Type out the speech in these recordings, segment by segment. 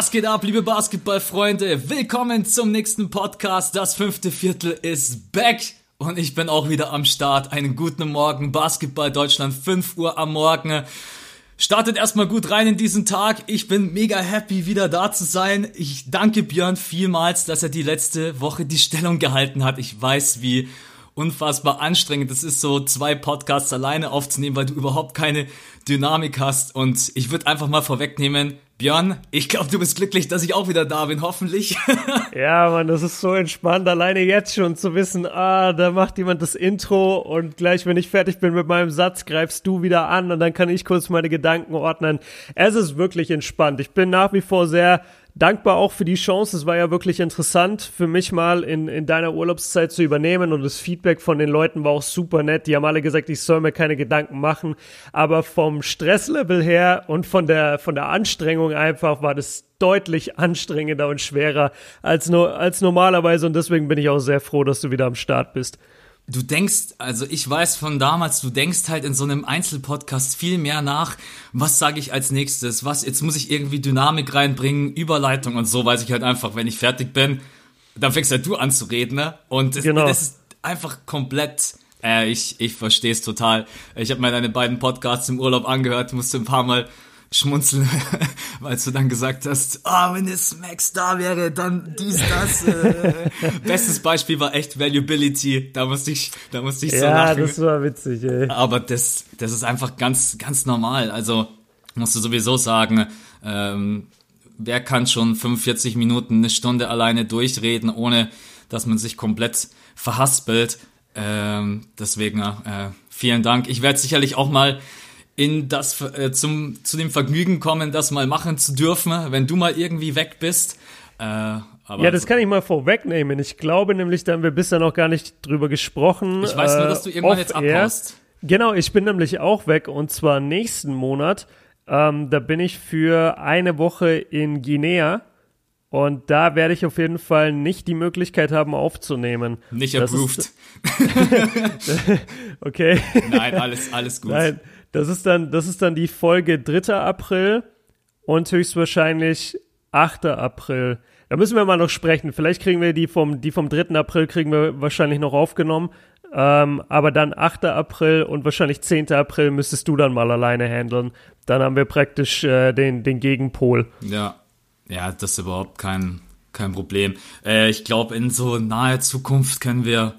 Was geht ab, liebe Basketballfreunde? Willkommen zum nächsten Podcast. Das fünfte Viertel ist back. Und ich bin auch wieder am Start. Einen guten Morgen. Basketball Deutschland, 5 Uhr am Morgen. Startet erstmal gut rein in diesen Tag. Ich bin mega happy, wieder da zu sein. Ich danke Björn vielmals, dass er die letzte Woche die Stellung gehalten hat. Ich weiß, wie unfassbar anstrengend es ist, so zwei Podcasts alleine aufzunehmen, weil du überhaupt keine Dynamik hast. Und ich würde einfach mal vorwegnehmen, Björn, ich glaube, du bist glücklich, dass ich auch wieder da bin, hoffentlich. ja, Mann, das ist so entspannt, alleine jetzt schon zu wissen, ah, da macht jemand das Intro und gleich, wenn ich fertig bin mit meinem Satz, greifst du wieder an und dann kann ich kurz meine Gedanken ordnen. Es ist wirklich entspannt. Ich bin nach wie vor sehr dankbar auch für die Chance. Es war ja wirklich interessant für mich mal in, in deiner Urlaubszeit zu übernehmen und das Feedback von den Leuten war auch super nett. Die haben alle gesagt, ich soll mir keine Gedanken machen. Aber vom Stresslevel her und von der, von der Anstrengung einfach war das deutlich anstrengender und schwerer als, nur, als normalerweise und deswegen bin ich auch sehr froh, dass du wieder am Start bist du denkst, also ich weiß von damals, du denkst halt in so einem Einzelpodcast viel mehr nach, was sage ich als nächstes, was, jetzt muss ich irgendwie Dynamik reinbringen, Überleitung und so, weiß ich halt einfach, wenn ich fertig bin, dann fängst halt du an zu reden, ne? Und das, genau. das ist einfach komplett, äh, ich, ich verstehe es total. Ich habe mir deine beiden Podcasts im Urlaub angehört, musste ein paar Mal schmunzeln, weil du dann gesagt hast, ah, oh, wenn das Max da wäre, dann dies, das. Äh. Bestes Beispiel war echt Valuability. Da musste ich, da musste ich so ja, lachen. Ja, das war witzig, ey. Aber das, das ist einfach ganz, ganz normal. Also, musst du sowieso sagen, ähm, wer kann schon 45 Minuten, eine Stunde alleine durchreden, ohne dass man sich komplett verhaspelt. Ähm, deswegen, äh, vielen Dank. Ich werde sicherlich auch mal in das äh, zum zu dem Vergnügen kommen, das mal machen zu dürfen, wenn du mal irgendwie weg bist. Äh, ja, das kann ich mal vorwegnehmen. Ich glaube nämlich, da haben wir bisher noch gar nicht drüber gesprochen. Ich weiß nur, dass du äh, irgendwann jetzt abhaust. Genau, ich bin nämlich auch weg und zwar nächsten Monat. Ähm, da bin ich für eine Woche in Guinea. Und da werde ich auf jeden Fall nicht die Möglichkeit haben aufzunehmen. Nicht approved. okay. Nein, alles, alles gut. Nein, das ist dann, das ist dann die Folge 3. April und höchstwahrscheinlich 8. April. Da müssen wir mal noch sprechen. Vielleicht kriegen wir die vom, die vom 3. April kriegen wir wahrscheinlich noch aufgenommen. Ähm, aber dann 8. April und wahrscheinlich 10. April müsstest du dann mal alleine handeln. Dann haben wir praktisch äh, den, den Gegenpol. Ja. Ja, das ist überhaupt kein, kein Problem. Äh, ich glaube, in so naher Zukunft können wir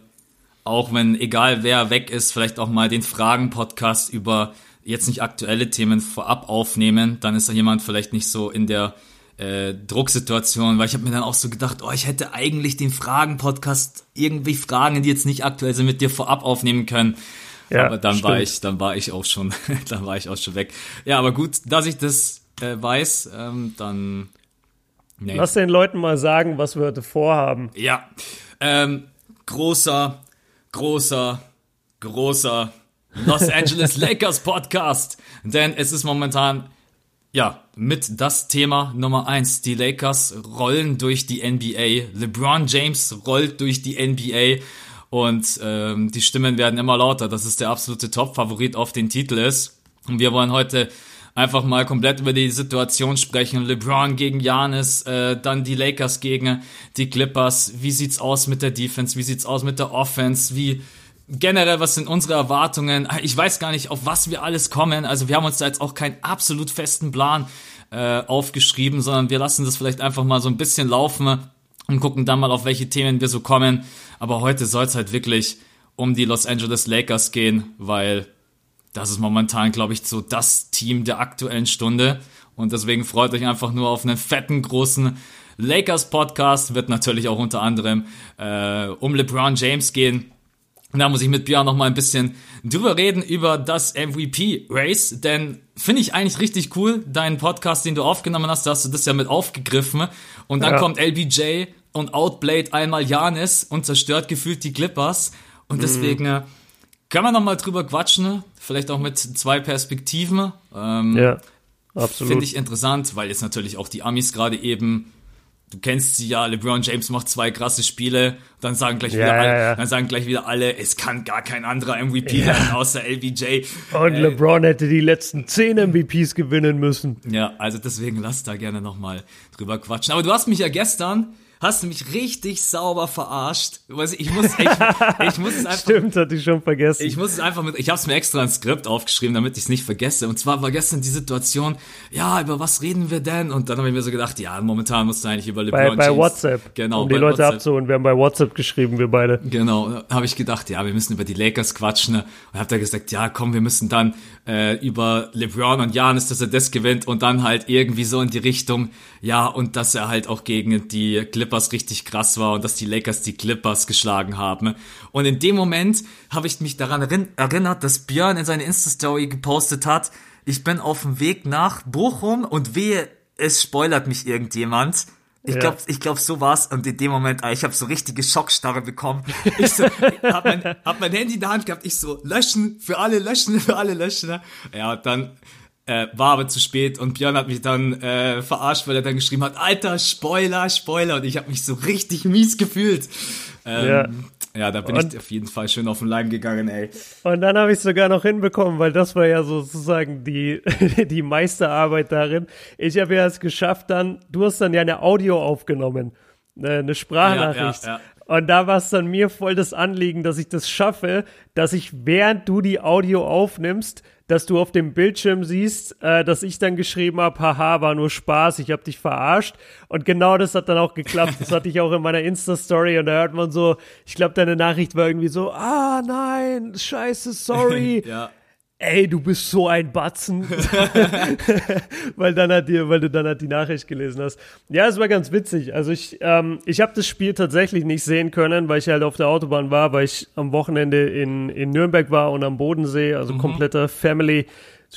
auch wenn, egal wer weg ist, vielleicht auch mal den Fragen-Podcast über jetzt nicht aktuelle Themen vorab aufnehmen, dann ist da jemand vielleicht nicht so in der äh, Drucksituation, weil ich habe mir dann auch so gedacht, oh, ich hätte eigentlich den Fragen-Podcast irgendwie Fragen, die jetzt nicht aktuell sind, mit dir vorab aufnehmen können. Ja, aber dann stimmt. war ich, dann war ich auch schon, dann war ich auch schon weg. Ja, aber gut, dass ich das äh, weiß, ähm, dann. Nee. Lass den Leuten mal sagen, was wir heute vorhaben. Ja, ähm, großer großer, großer Los Angeles Lakers Podcast. Denn es ist momentan, ja, mit das Thema Nummer eins. Die Lakers rollen durch die NBA. LeBron James rollt durch die NBA. Und ähm, die Stimmen werden immer lauter, dass es der absolute Top-Favorit auf den Titel ist. Und wir wollen heute einfach mal komplett über die Situation sprechen. LeBron gegen Janis, äh, dann die Lakers gegen die Clippers. Wie sieht's aus mit der Defense? Wie sieht's aus mit der Offense? Wie generell, was sind unsere Erwartungen? Ich weiß gar nicht, auf was wir alles kommen. Also wir haben uns da jetzt auch keinen absolut festen Plan äh, aufgeschrieben, sondern wir lassen das vielleicht einfach mal so ein bisschen laufen und gucken dann mal, auf welche Themen wir so kommen. Aber heute soll es halt wirklich um die Los Angeles Lakers gehen, weil das ist momentan, glaube ich, so das Team der aktuellen Stunde. Und deswegen freut euch einfach nur auf einen fetten, großen Lakers Podcast. Wird natürlich auch unter anderem äh, um LeBron James gehen. Und da muss ich mit Björn noch mal ein bisschen drüber reden über das MVP-Race, denn finde ich eigentlich richtig cool, deinen Podcast, den du aufgenommen hast, da hast du das ja mit aufgegriffen und dann ja. kommt LBJ und outplayed einmal Janis und zerstört gefühlt die Clippers und deswegen mhm. Können wir noch mal drüber quatschen, vielleicht auch mit zwei Perspektiven. Ähm, ja, absolut. Finde ich interessant, weil jetzt natürlich auch die Amis gerade eben du kennst sie ja, LeBron James macht zwei krasse Spiele, dann sagen gleich Ja, wieder ja, alle, ja. dann sagen gleich wieder alle, es kann gar kein anderer MVP werden außer LBJ. Und Äh, LeBron hätte die letzten zehn MVPs gewinnen müssen. Ja, also deswegen lass da gerne nochmal drüber quatschen. Aber du hast mich ja gestern, hast du mich richtig sauber verarscht. Ich muss, ich, ich muss es einfach Stimmt, hatte ich schon vergessen. ich muss es einfach mit, ich habe es mir extra ein Skript aufgeschrieben, damit ich es nicht vergesse. Und zwar war gestern die Situation, ja, über was reden wir denn? Und dann habe ich mir so gedacht, ja, momentan musst du eigentlich über LeBron bei, bei James. WhatsApp. Genau, um die bei Leute WhatsApp. abzuholen. Wir haben bei WhatsApp geschrieben, wir beide. Genau, habe ich gedacht, ja, wir müssen über die Lakers quatschen. ne? Und habe da gesagt, ja, komm, wir müssen dann äh, über LeBron und Janis, dass er das gewinnt und dann halt irgendwie so in die Richtung, ja, und dass er halt auch gegen die Clippers richtig krass war und dass die Lakers die Clippers geschlagen haben. Und in dem Moment habe ich mich daran erinn- erinnert, dass Björn in seine Insta-Story gepostet hat, ich bin auf dem Weg nach Bochum und wehe, es spoilert mich irgendjemand. Ich Ja. glaube, ich glaub, so war's. Und in dem Moment, ah, ich habe so richtige Schockstarre bekommen. Ich so, hab mein, hab mein Handy in der Hand gehabt. Ich so, löschen, für alle löschen, für alle löschen. ne? Ja, und dann äh, war aber zu spät und Björn hat mich dann äh, verarscht, weil er dann geschrieben hat, Alter, Spoiler, Spoiler. Und ich habe mich so richtig mies gefühlt. Ähm, Ja. ja. da bin Und- ich auf jeden Fall schön auf den Leim gegangen, ey. Und dann habe ich sogar noch hinbekommen, weil das war ja sozusagen die, die Meisterarbeit darin. Ich habe ja es geschafft dann, du hast dann ja eine Audio aufgenommen, äh, eine Sprachnachricht. Ja, ja, Und da war es dann mir voll das Anliegen, dass ich das schaffe, dass ich, während du die Audio aufnimmst, dass du auf dem Bildschirm siehst, äh, dass ich dann geschrieben habe, haha, war nur Spaß, ich habe dich verarscht. Und genau das hat dann auch geklappt. Das hatte ich auch in meiner Insta-Story und da hört man so, ich glaube, deine Nachricht war irgendwie so, ah nein, scheiße, sorry. Ja. Ey, du bist so ein Batzen. weil dann hat dir, weil du dann halt die Nachricht gelesen hast. Ja, es war ganz witzig. Also ich, ähm, ich habe das Spiel tatsächlich nicht sehen können, weil ich halt auf der Autobahn war, weil ich am Wochenende in, in Nürnberg war und am Bodensee, also kompletter Family,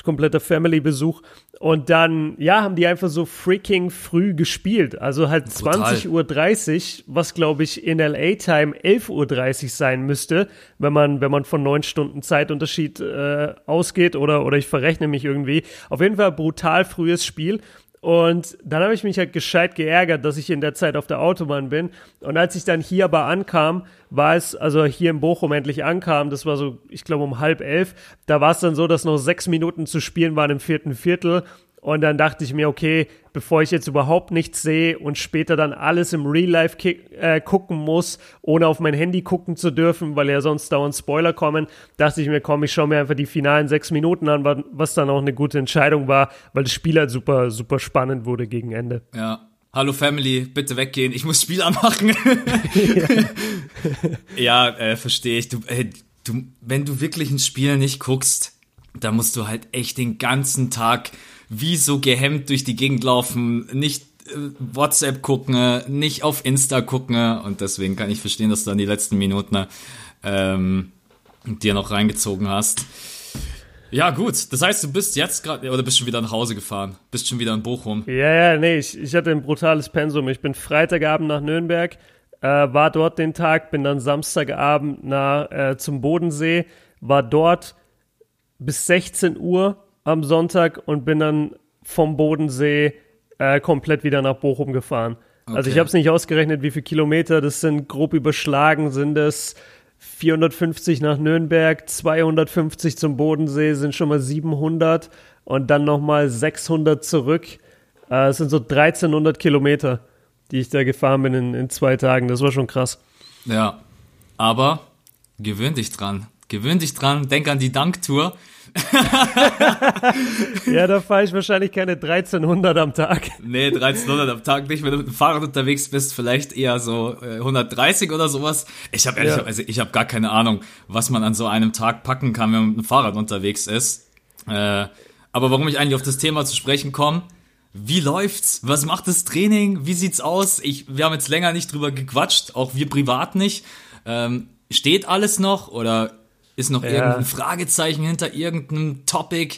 kompletter Family-Besuch. Und dann, ja, haben die einfach so freaking früh gespielt. Also halt Brutal. 20 Uhr 30, was glaube ich in LA-Time 11 Uhr 30 sein müsste, wenn man, wenn man von neun Stunden Zeitunterschied äh, ausgeht oder, oder ich verrechne mich irgendwie. Auf jeden Fall brutal frühes Spiel. Und dann habe ich mich halt gescheit geärgert, dass ich in der Zeit auf der Autobahn bin. Und als ich dann hier aber ankam, war es, also hier in Bochum endlich ankam, das war so, ich glaube um halb elf, da war es dann so, dass noch sechs Minuten zu spielen waren im vierten Viertel. Und dann dachte ich mir, okay, bevor ich jetzt überhaupt nichts sehe und später dann alles im Real Life äh, gucken muss, ohne auf mein Handy gucken zu dürfen, weil ja sonst dauernd Spoiler kommen, dachte ich mir, komm, ich schaue mir einfach die finalen sechs Minuten an, wa- was dann auch eine gute Entscheidung war, weil das Spiel halt super, super spannend wurde gegen Ende. Ja. Hallo Family, bitte weggehen, ich muss Spiel anmachen. ja, äh, verstehe ich. Du, äh, du, wenn du wirklich ein Spiel nicht guckst, da musst du halt echt den ganzen Tag wie so gehemmt durch die Gegend laufen, nicht äh, WhatsApp gucken, nicht auf Insta gucken und deswegen kann ich verstehen, dass du dann die letzten Minuten ähm, dir noch reingezogen hast. Ja, gut. Das heißt, du bist jetzt gerade, oder bist schon wieder nach Hause gefahren? Bist schon wieder in Bochum? Ja, ja, nee, ich, ich hatte ein brutales Pensum. Ich bin Freitagabend nach Nürnberg, äh, war dort den Tag, bin dann Samstagabend nach, äh, zum Bodensee, war dort bis 16 Uhr am Sonntag und bin dann vom Bodensee äh, komplett wieder nach Bochum gefahren. Also ich Okay. habe es nicht ausgerechnet, wie viele Kilometer, das sind grob überschlagen, sind es 450 nach Nürnberg, 250 zum Bodensee, sind schon mal 700 und dann nochmal 600 zurück. Äh, Es sind so 1300 Kilometer, die ich da gefahren bin in, in zwei Tagen. Das war schon krass. Ja, aber gewöhn dich dran. Gewöhn dich dran, denk an die Danktour. Ja, da fahre ich wahrscheinlich keine 1300 am Tag. Nee, 1300 am Tag nicht, wenn du mit dem Fahrrad unterwegs bist, vielleicht eher so äh, 130 oder sowas. Ich habe ehrlich, Ja. also ich habe gar keine Ahnung, was man an so einem Tag packen kann, wenn man mit dem Fahrrad unterwegs ist. Äh, aber warum ich eigentlich auf das Thema zu sprechen komme, wie läuft's? Was macht das Training? Wie sieht's aus? Ich, wir haben jetzt länger nicht drüber gequatscht, auch wir privat nicht. Ähm, steht alles noch oder ist noch Ja. irgendein Fragezeichen hinter irgendeinem Topic?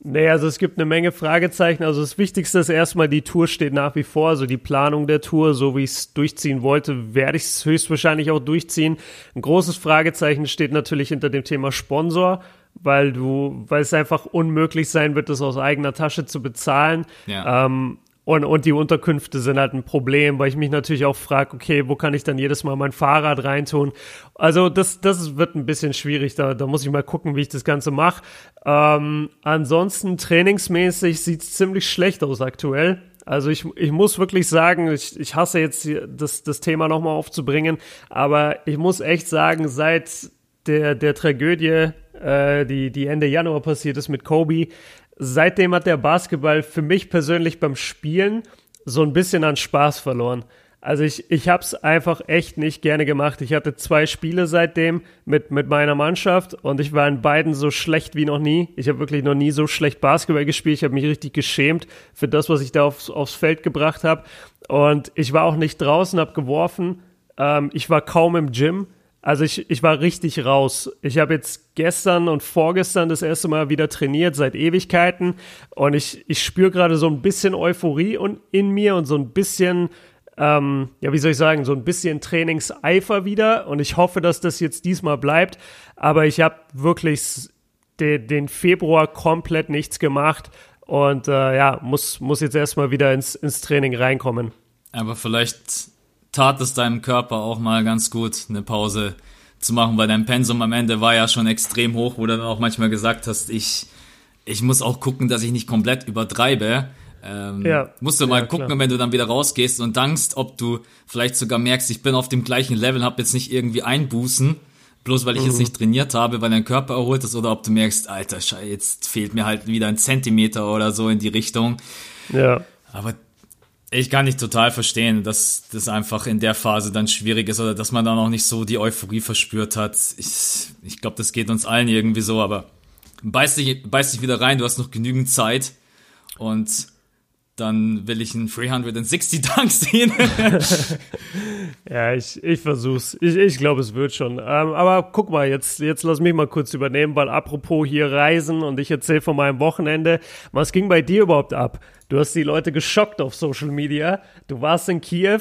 Nee, also es gibt eine Menge Fragezeichen. Also das Wichtigste ist erstmal, die Tour steht nach wie vor. Also die Planung der Tour, so wie ich es durchziehen wollte, werde ich es höchstwahrscheinlich auch durchziehen. Ein großes Fragezeichen steht natürlich hinter dem Thema Sponsor, weil du, weil es einfach unmöglich sein wird, das aus eigener Tasche zu bezahlen. Ja. Ähm, Und, und die Unterkünfte sind halt ein Problem, weil ich mich natürlich auch frage, okay, wo kann ich dann jedes Mal mein Fahrrad reintun? Also das, das wird ein bisschen schwierig, da, da muss ich mal gucken, wie ich das Ganze mache. Ähm, ansonsten trainingsmäßig sieht es ziemlich schlecht aus aktuell. Also ich, ich muss wirklich sagen, ich, ich hasse jetzt das, das Thema nochmal aufzubringen, aber ich muss echt sagen, seit der, der Tragödie, äh, die, die Ende Januar passiert ist mit Kobe, seitdem hat der Basketball für mich persönlich beim Spielen so ein bisschen an Spaß verloren. Also ich, ich habe es einfach echt nicht gerne gemacht. Ich hatte zwei Spiele seitdem mit, mit meiner Mannschaft und ich war in beiden so schlecht wie noch nie. Ich habe wirklich noch nie so schlecht Basketball gespielt. Ich habe mich richtig geschämt für das, was ich da aufs, aufs Feld gebracht habe. Und ich war auch nicht draußen, habe geworfen. Ähm, ich war kaum im Gym. Also ich, ich war richtig raus. Ich habe jetzt gestern und vorgestern das erste Mal wieder trainiert, seit Ewigkeiten. Und ich, ich spüre gerade so ein bisschen Euphorie und in mir und so ein bisschen, ähm, ja, wie soll ich sagen, so ein bisschen Trainingseifer wieder. Und ich hoffe, dass das jetzt diesmal bleibt. Aber ich habe wirklich de, den Februar komplett nichts gemacht. Und äh, ja, muss, muss jetzt erstmal wieder ins, ins Training reinkommen. Aber vielleicht tat es deinem Körper auch mal ganz gut, eine Pause zu machen, weil dein Pensum am Ende war ja schon extrem hoch, wo du dann auch manchmal gesagt hast, ich, ich muss auch gucken, dass ich nicht komplett übertreibe. Ähm, ja, musst du mal ja, gucken, klar. wenn du dann wieder rausgehst und dankst, ob du vielleicht sogar merkst, ich bin auf dem gleichen Level, hab jetzt nicht irgendwie Einbußen, bloß weil ich mhm. jetzt nicht trainiert habe, weil dein Körper erholt ist, oder ob du merkst, alter Scheiße, jetzt fehlt mir halt wieder ein Zentimeter oder so in die Richtung. Ja. Aber ich kann nicht total verstehen, dass das einfach in der Phase dann schwierig ist oder dass man dann auch nicht so die Euphorie verspürt hat. Ich, ich glaube, das geht uns allen irgendwie so, aber beiß dich, beiß dich wieder rein, du hast noch genügend Zeit und dann will ich einen 360 Dunk sehen. ja, ich, ich versuch's. Ich, ich glaube, es wird schon. Ähm, aber guck mal, jetzt, jetzt lass mich mal kurz übernehmen, weil apropos hier Reisen und ich erzähle von meinem Wochenende. Was ging bei dir überhaupt ab? Du hast die Leute geschockt auf Social Media. Du warst in Kiew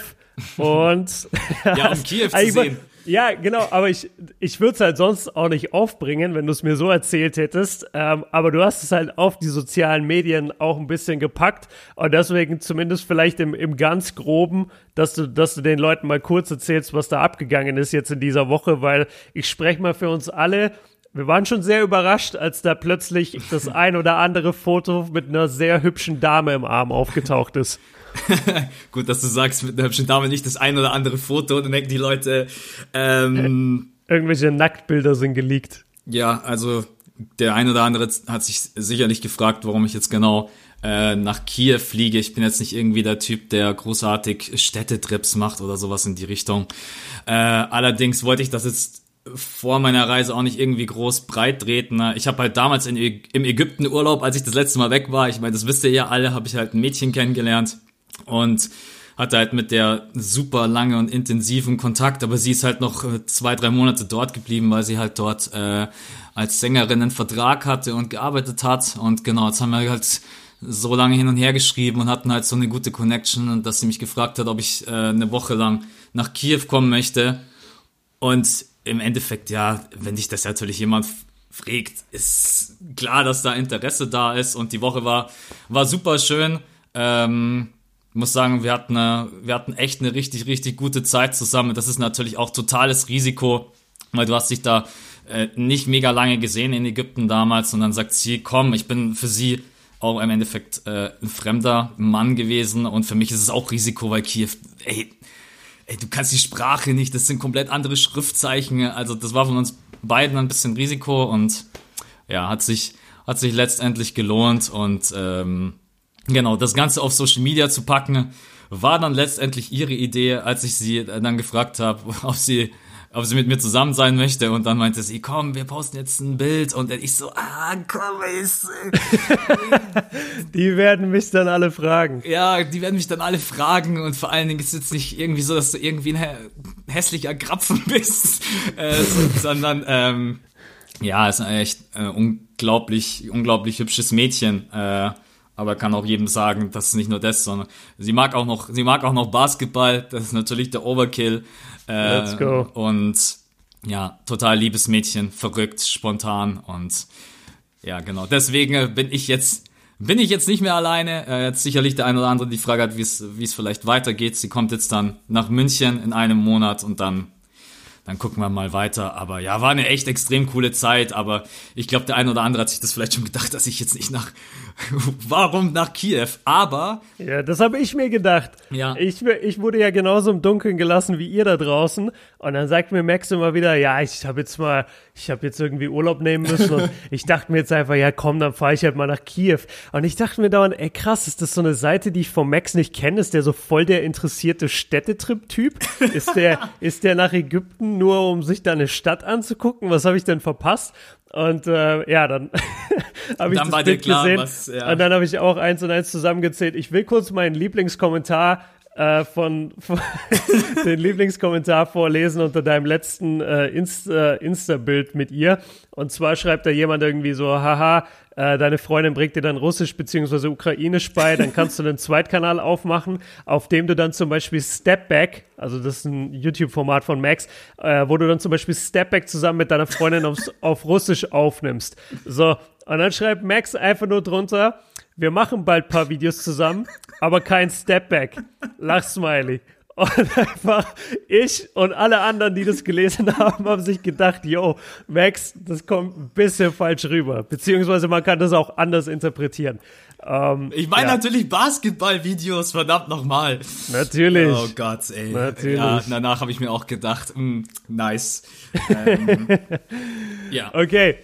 und. ja, um Kiew zu sehen. Ja, genau, aber ich, ich würde es halt sonst auch nicht aufbringen, wenn du es mir so erzählt hättest. Ähm, aber du hast es halt auf die sozialen Medien auch ein bisschen gepackt. Und deswegen zumindest vielleicht im, im ganz Groben, dass du, dass du den Leuten mal kurz erzählst, was da abgegangen ist jetzt in dieser Woche, weil ich spreche mal für uns alle. Wir waren schon sehr überrascht, als da plötzlich das ein oder andere Foto mit einer sehr hübschen Dame im Arm aufgetaucht ist. Gut, dass du sagst, mit einer hübschen Dame nicht das ein oder andere Foto und dann denken die Leute, ähm, Irgendwelche Nacktbilder sind geleakt. Ja, also der ein oder andere hat sich sicherlich gefragt, warum ich jetzt genau äh, nach Kiew fliege. Ich bin jetzt nicht irgendwie der Typ, der großartig Städtetrips macht oder sowas in die Richtung. Äh, allerdings wollte ich das jetzt vor meiner Reise auch nicht irgendwie groß breit treten. Ich habe halt damals in, im Ägypten Urlaub, als ich das letzte Mal weg war, ich meine, das wisst ihr ja alle, habe ich halt ein Mädchen kennengelernt und hatte halt mit der super lange und intensiven Kontakt, aber sie ist halt noch äh, zwei, drei Monate dort geblieben, weil sie halt dort äh, als Sängerin einen Vertrag hatte und gearbeitet hat. Und genau, jetzt haben wir halt so lange hin und her geschrieben und hatten halt so eine gute Connection dass sie mich gefragt hat, ob ich äh, eine Woche lang nach Kiew kommen möchte. Und im Endeffekt, ja, wenn dich das natürlich jemand fragt, ist klar, dass da Interesse da ist und die Woche war, war super schön. Ähm, muss sagen, wir hatten, eine, wir hatten echt eine richtig, richtig gute Zeit zusammen. Das ist natürlich auch totales Risiko, weil du hast dich da äh, nicht mega lange gesehen in Ägypten damals und dann sagt sie, komm, ich bin für sie auch im Endeffekt äh, ein fremder Mann gewesen und für mich ist es auch Risiko, weil Kiew, ey, ey, du kannst die Sprache nicht, das sind komplett andere Schriftzeichen, also das war von uns beiden ein bisschen Risiko und ja, hat sich, hat sich letztendlich gelohnt und ähm, Genau, das Ganze auf Social Media zu packen, war dann letztendlich ihre Idee, als ich sie dann gefragt habe, ob sie, ob sie mit mir zusammen sein möchte. Und dann meinte sie, komm, wir posten jetzt ein Bild. Und ich so, ah, komm, ist. die werden mich dann alle fragen. Ja, die werden mich dann alle fragen. Und vor allen Dingen ist es jetzt nicht irgendwie so, dass du irgendwie ein hässlicher Grapfen bist, äh, sondern, ähm, ja, ist ein echt äh, unglaublich, unglaublich hübsches Mädchen. Äh, aber kann auch jedem sagen, das ist nicht nur das, sondern sie mag auch noch, sie mag auch noch Basketball, das ist natürlich der Overkill. Äh, Let's go. Und ja, total liebes Mädchen, verrückt, spontan und ja, genau. Deswegen bin ich jetzt bin ich jetzt nicht mehr alleine. Äh, jetzt sicherlich der eine oder andere die Frage hat, wie es wie es vielleicht weitergeht. Sie kommt jetzt dann nach München in einem Monat und dann dann gucken wir mal weiter. Aber ja, war eine echt extrem coole Zeit. Aber ich glaube, der eine oder andere hat sich das vielleicht schon gedacht, dass ich jetzt nicht nach. Warum nach Kiew? Aber. Ja, das habe ich mir gedacht. Ja. Ich, ich wurde ja genauso im Dunkeln gelassen wie ihr da draußen. Und dann sagt mir Max immer wieder, ja, ich habe jetzt mal, ich habe jetzt irgendwie Urlaub nehmen müssen. und ich dachte mir jetzt einfach, ja, komm, dann fahre ich halt mal nach Kiew. Und ich dachte mir dauernd, ey, krass, ist das so eine Seite, die ich von Max nicht kenne? Ist der so voll der interessierte Städtetrip-Typ? Ist der, ist der nach Ägypten nur, um sich da eine Stadt anzugucken? Was habe ich denn verpasst? Und äh, ja, dann habe ich Dann das Bild klar, gesehen was- ja. und dann habe ich auch eins und eins zusammengezählt. Ich will kurz meinen Lieblingskommentar äh, von, von den Lieblingskommentar vorlesen unter deinem letzten äh, Insta, Insta-Bild mit ihr. Und zwar schreibt da jemand irgendwie so, haha, äh, deine Freundin bringt dir dann Russisch beziehungsweise Ukrainisch bei, dann kannst du einen Zweitkanal aufmachen, auf dem du dann zum Beispiel Step Back, also das ist ein YouTube-Format von Max, äh, wo du dann zum Beispiel Step Back zusammen mit deiner Freundin aufs, auf Russisch aufnimmst. So, und dann schreibt Max einfach nur drunter, wir machen bald ein paar Videos zusammen, aber kein Step Back. Lachsmiley. Und einfach ich und alle anderen, die das gelesen haben, haben sich gedacht, yo, Max, das kommt ein bisschen falsch rüber. Beziehungsweise man kann das auch anders interpretieren. Ähm, Ich meine ja, natürlich Basketball-Videos, verdammt nochmal. Natürlich. Oh Gott, ey. Natürlich. Ja, danach habe ich mir auch gedacht, mm, nice. Ähm, ja. Okay.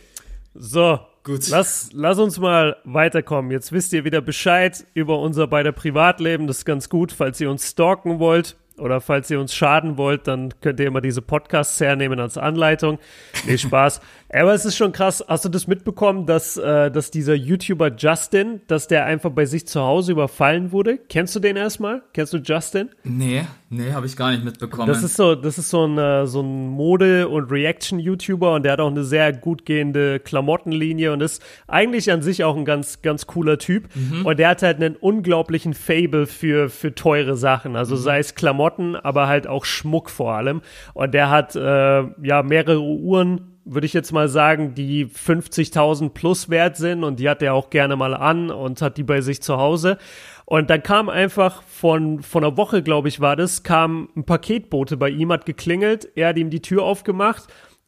So. Gut. Lass, lass uns mal weiterkommen. Jetzt wisst ihr wieder Bescheid über unser beider Privatleben. Das ist ganz gut. Falls ihr uns stalken wollt oder falls ihr uns schaden wollt, dann könnt ihr immer diese Podcasts hernehmen als Anleitung. Nee, Spaß. Aber es ist schon krass. Hast du das mitbekommen, dass, äh, dass dieser YouTuber Justin, dass der einfach bei sich zu Hause überfallen wurde? Kennst du den erstmal? Kennst du Justin? Nee, nee, habe ich gar nicht mitbekommen. Das ist so, das ist so ein, äh, so ein Mode- und Reaction-YouTuber und der hat auch eine sehr gut gehende Klamottenlinie und ist eigentlich an sich auch ein ganz, ganz cooler Typ. Und der hat halt einen unglaublichen Fable für, für teure Sachen. Also sei es Klamotten, aber halt auch Schmuck vor allem. Und der hat, äh, ja, mehrere Uhren würde ich jetzt mal sagen, die 50.000 plus wert sind und die hat er auch gerne mal an und hat die bei sich zu Hause. Und dann kam einfach von, von einer Woche, glaube ich, war das, kam ein Paketbote bei ihm, hat geklingelt, er hat ihm die Tür aufgemacht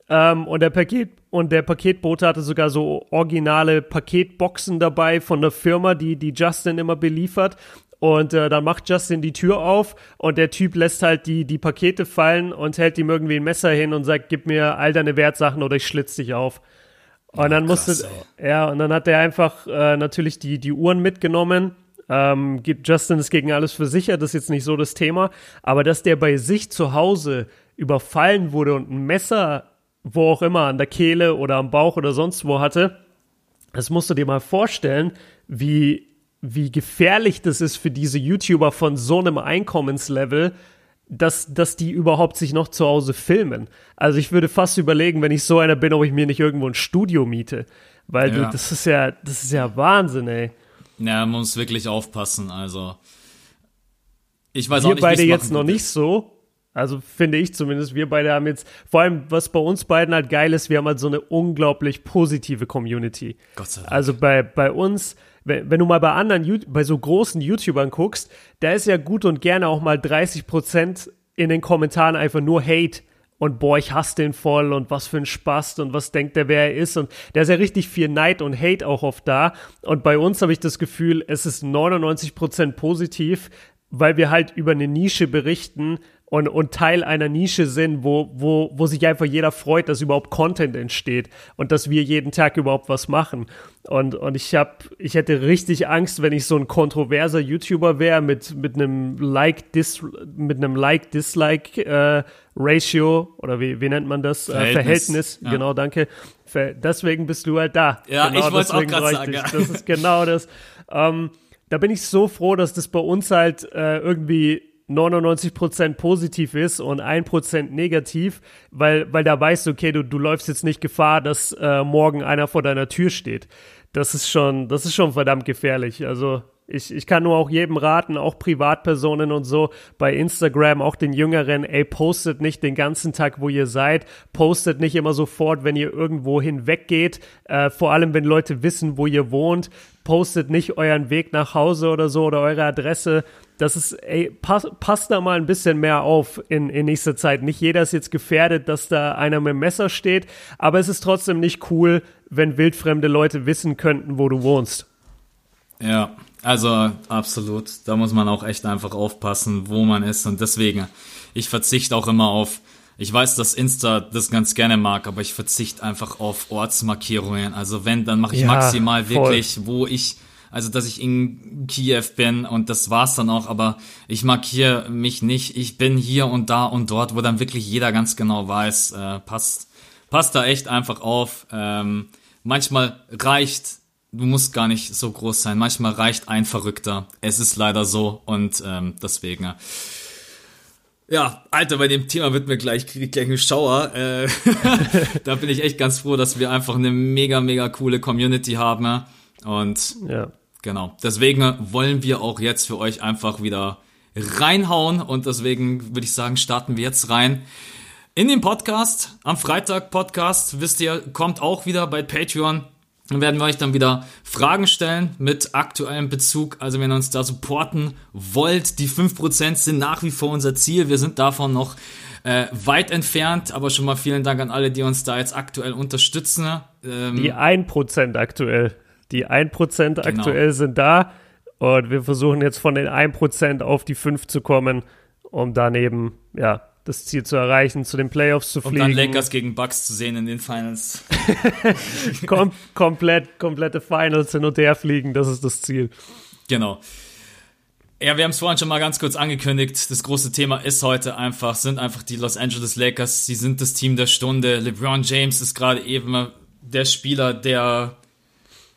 ähm, und der Paket und der Paketbote hatte sogar so originale Paketboxen dabei von der Firma, die die Justin immer beliefert. Und äh, dann macht Justin die Tür auf und der Typ lässt halt die, die Pakete fallen und hält ihm irgendwie ein Messer hin und sagt, gib mir all deine Wertsachen oder ich schlitz dich auf. Und dann krass, musste, ja, und dann hat er einfach äh, natürlich die, die Uhren mitgenommen. Ähm, gibt Justin ist gegen alles versichert, das ist jetzt nicht so das Thema. Aber dass der bei sich zu Hause überfallen wurde und ein Messer, wo auch immer, an der Kehle oder am Bauch oder sonst wo hatte, das musst du dir mal vorstellen, wie, wie gefährlich das ist für diese YouTuber von so einem Einkommenslevel, dass, dass die überhaupt sich noch zu Hause filmen. Also ich würde fast überlegen, wenn ich so einer bin, ob ich mir nicht irgendwo ein Studio miete. Weil du, Ja. das ist ja, das ist ja Wahnsinn, ey. Ja, man muss wirklich aufpassen, also. Ich weiß auch Wir nicht, beide jetzt noch nicht so. Also finde ich zumindest, wir beide haben jetzt, vor allem was bei uns beiden halt geil ist, wir haben halt so eine unglaublich positive Community. Gott sei Dank. Also bei, bei uns, wenn, du mal bei anderen, bei so großen YouTubern guckst, da ist ja gut und gerne auch mal 30 Prozent in den Kommentaren einfach nur Hate und boah, ich hasse den voll und was für ein Spaß und was denkt der, wer er ist und da ist ja richtig viel Neid und Hate auch oft da und bei uns habe ich das Gefühl, es ist 99 Prozent positiv, weil wir halt über eine Nische berichten und, und Teil einer Nische sind, wo, wo, wo sich einfach jeder freut, dass überhaupt Content entsteht und dass wir jeden Tag überhaupt was machen. Und, und ich hab, ich hätte richtig Angst, wenn ich so ein kontroverser YouTuber wäre mit, mit einem Like-Dis, mit einem Like-Dislike-Ratio oder wie, wie nennt man das? Äh, Verhältnis. Verhältnis, Ja. genau, danke. Ver deswegen bist du halt da. Ja, genau ich wollt's auch bräuchte sagen, ich- ja. Das ist genau das. Ähm, da bin ich so froh, dass das bei uns halt äh, irgendwie 99% positiv ist und 1% negativ, weil, weil da weißt du, okay, du, du läufst jetzt nicht Gefahr, dass äh, morgen einer vor deiner Tür steht. Das ist schon, das ist schon verdammt gefährlich. Also Ich, ich kann nur auch jedem raten, auch Privatpersonen und so, bei Instagram, auch den Jüngeren, ey, postet nicht den ganzen Tag, wo ihr seid. Postet nicht immer sofort, wenn ihr irgendwo hinweggeht. Äh, vor allem, wenn Leute wissen, wo ihr wohnt. Postet nicht euren Weg nach Hause oder so oder eure Adresse. Das ist, ey, pass, passt da mal ein bisschen mehr auf in, in nächster Zeit. Nicht jeder ist jetzt gefährdet, dass da einer mit dem Messer steht, aber es ist trotzdem nicht cool, wenn wildfremde Leute wissen könnten, wo du wohnst. Ja, also absolut. Da muss man auch echt einfach aufpassen, wo man ist. Und deswegen, ich verzichte auch immer auf, ich weiß, dass Insta das ganz gerne mag, aber ich verzichte einfach auf Ortsmarkierungen. Also wenn, dann mache ich ja, maximal voll. wirklich, wo ich, also dass ich in Kiew bin und das war's dann auch, aber ich markiere mich nicht. Ich bin hier und da und dort, wo dann wirklich jeder ganz genau weiß, äh, passt, passt da echt einfach auf. Ähm, manchmal reicht du musst gar nicht so groß sein. Manchmal reicht ein Verrückter. Es ist leider so und ähm, deswegen. Ja, Alter, bei dem Thema wird mir gleich, gleich einen Schauer. Äh, da bin ich echt ganz froh, dass wir einfach eine mega, mega coole Community haben. Und ja. Genau, deswegen wollen wir auch jetzt für euch einfach wieder reinhauen. Und deswegen würde ich sagen, starten wir jetzt rein. In den Podcast, am Freitag Podcast, wisst ihr, kommt auch wieder bei Patreon dann werden wir euch dann wieder Fragen stellen mit aktuellem Bezug. Also wenn ihr uns da supporten wollt, die 5% sind nach wie vor unser Ziel. Wir sind davon noch äh, weit entfernt, aber schon mal vielen Dank an alle, die uns da jetzt aktuell unterstützen. Ähm, die 1% aktuell. Die 1% genau. aktuell sind da und wir versuchen jetzt von den 1% auf die 5 zu kommen, um daneben, ja, das Ziel zu erreichen, zu den Playoffs zu fliegen. Und dann Lakers gegen Bucks zu sehen in den Finals. Kom komplett, komplette Finals hin und her fliegen, das ist das Ziel. Genau. Ja, wir haben es vorhin schon mal ganz kurz angekündigt. Das große Thema ist heute einfach, sind einfach die Los Angeles Lakers. Sie sind das Team der Stunde. LeBron James ist gerade eben der Spieler, der,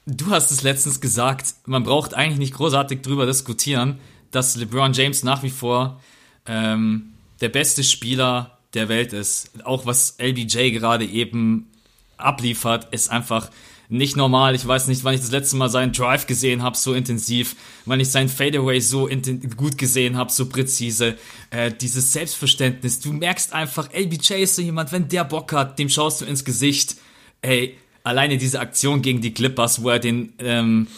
du hast es letztens gesagt, man braucht eigentlich nicht großartig drüber diskutieren, dass LeBron James nach wie vor ähm, der beste Spieler der Welt ist. Auch was LBJ gerade eben abliefert, ist einfach nicht normal. Ich weiß nicht, wann ich das letzte Mal seinen Drive gesehen habe, so intensiv, wann ich seinen Fadeaway so gut gesehen habe, so präzise. Äh, dieses Selbstverständnis. Du merkst einfach, LBJ ist so jemand, wenn der Bock hat, dem schaust du ins Gesicht. Ey, alleine diese Aktion gegen die Clippers, wo er den ähm,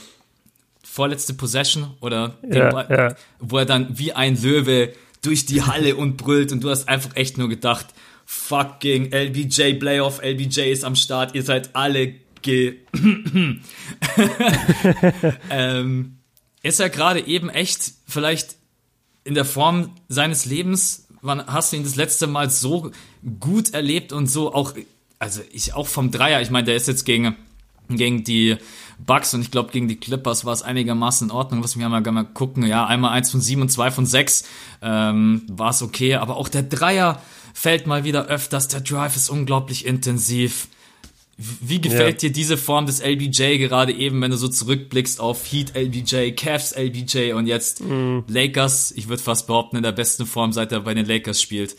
vorletzte Possession oder ja, ja. wo er dann wie ein Löwe durch die Halle und brüllt und du hast einfach echt nur gedacht, fucking LBJ Playoff, LBJ ist am Start, ihr seid alle ge... ähm, ist er gerade eben echt vielleicht in der Form seines Lebens, wann hast du ihn das letzte Mal so gut erlebt und so auch, also ich auch vom Dreier, ich meine, der ist jetzt gegen, gegen die Bucks und ich glaube gegen die Clippers war es einigermaßen in Ordnung. Was wir mal, mal gucken, ja, einmal eins von sieben und zwei von sechs ähm, war es okay, aber auch der Dreier fällt mal wieder öfters. Der Drive ist unglaublich intensiv. Wie gefällt ja. dir diese Form des LBJ gerade eben, wenn du so zurückblickst auf Heat LBJ, Cavs LBJ und jetzt mhm. Lakers? Ich würde fast behaupten, in der besten Form, seit er bei den Lakers spielt.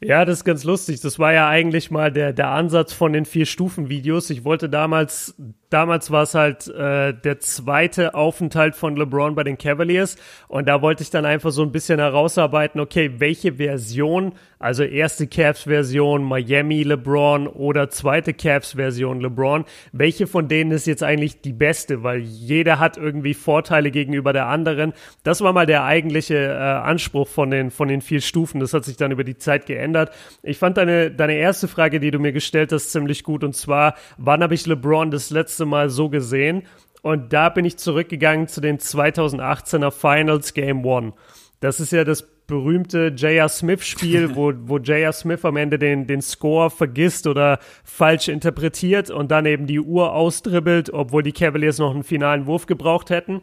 Ja, das ist ganz lustig. Das war ja eigentlich mal der, der Ansatz von den Vier-Stufen-Videos. Ich wollte damals damals war es halt äh, der zweite Aufenthalt von LeBron bei den Cavaliers und da wollte ich dann einfach so ein bisschen herausarbeiten, okay, welche Version, also erste Cavs-Version Miami LeBron oder zweite Cavs-Version LeBron, welche von denen ist jetzt eigentlich die beste, weil jeder hat irgendwie Vorteile gegenüber der anderen. Das war mal der eigentliche äh, Anspruch von den von den vier Stufen. Das hat sich dann über die Zeit geändert. Ich fand deine deine erste Frage, die du mir gestellt hast, ziemlich gut und zwar, wann habe ich LeBron das letzte letzte Mal so gesehen. Und da bin ich zurückgegangen zu den 2018er Finals Game One. Das ist ja das berühmte J.R. Smith-Spiel, wo, wo J.R. Smith am Ende den, den Score vergisst oder falsch interpretiert und dann eben die Uhr ausdribbelt, obwohl die Cavaliers noch einen finalen Wurf gebraucht hätten.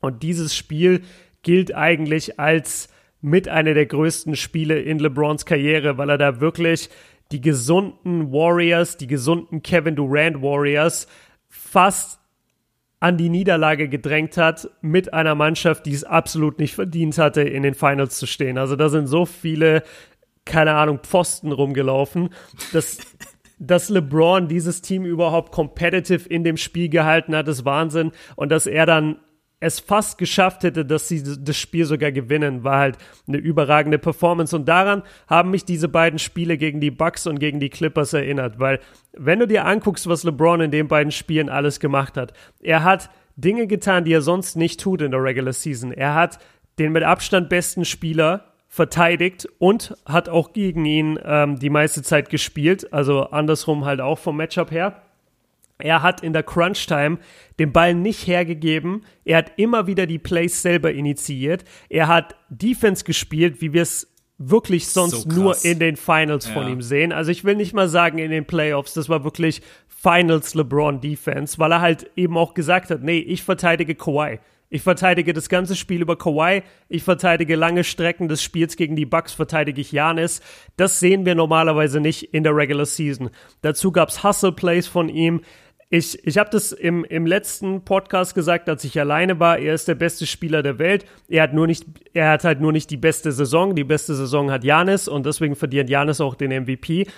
Und dieses Spiel gilt eigentlich als mit einer der größten Spiele in LeBrons Karriere, weil er da wirklich die gesunden Warriors, die gesunden Kevin Durant Warriors fast an die Niederlage gedrängt hat mit einer Mannschaft, die es absolut nicht verdient hatte, in den Finals zu stehen. Also da sind so viele, keine Ahnung, Pfosten rumgelaufen, dass, dass LeBron dieses Team überhaupt competitive in dem Spiel gehalten hat, ist Wahnsinn. Und dass er dann es fast geschafft hätte, dass sie das Spiel sogar gewinnen, war halt eine überragende Performance. Und daran haben mich diese beiden Spiele gegen die Bucks und gegen die Clippers erinnert, weil wenn du dir anguckst, was LeBron in den beiden Spielen alles gemacht hat, er hat Dinge getan, die er sonst nicht tut in der Regular Season. Er hat den mit Abstand besten Spieler verteidigt und hat auch gegen ihn ähm, die meiste Zeit gespielt, also andersrum halt auch vom Matchup her. Er hat in der Crunch-Time den Ball nicht hergegeben. Er hat immer wieder die Plays selber initiiert. Er hat Defense gespielt, wie wir es wirklich sonst so nur in den Finals ja. von ihm sehen. Also ich will nicht mal sagen in den Playoffs, das war wirklich Finals LeBron Defense, weil er halt eben auch gesagt hat, nee, ich verteidige Kawhi. Ich verteidige das ganze Spiel über Kawhi. Ich verteidige lange Strecken des Spiels gegen die Bucks, verteidige ich Janis. Das sehen wir normalerweise nicht in der Regular Season. Dazu gab's Hustle Plays von ihm. Ich, ich habe das im, im letzten Podcast gesagt, als ich alleine war. Er ist der beste Spieler der Welt. Er hat nur nicht, er hat halt nur nicht die beste Saison. Die beste Saison hat Janis und deswegen verdient Janis auch den MVP.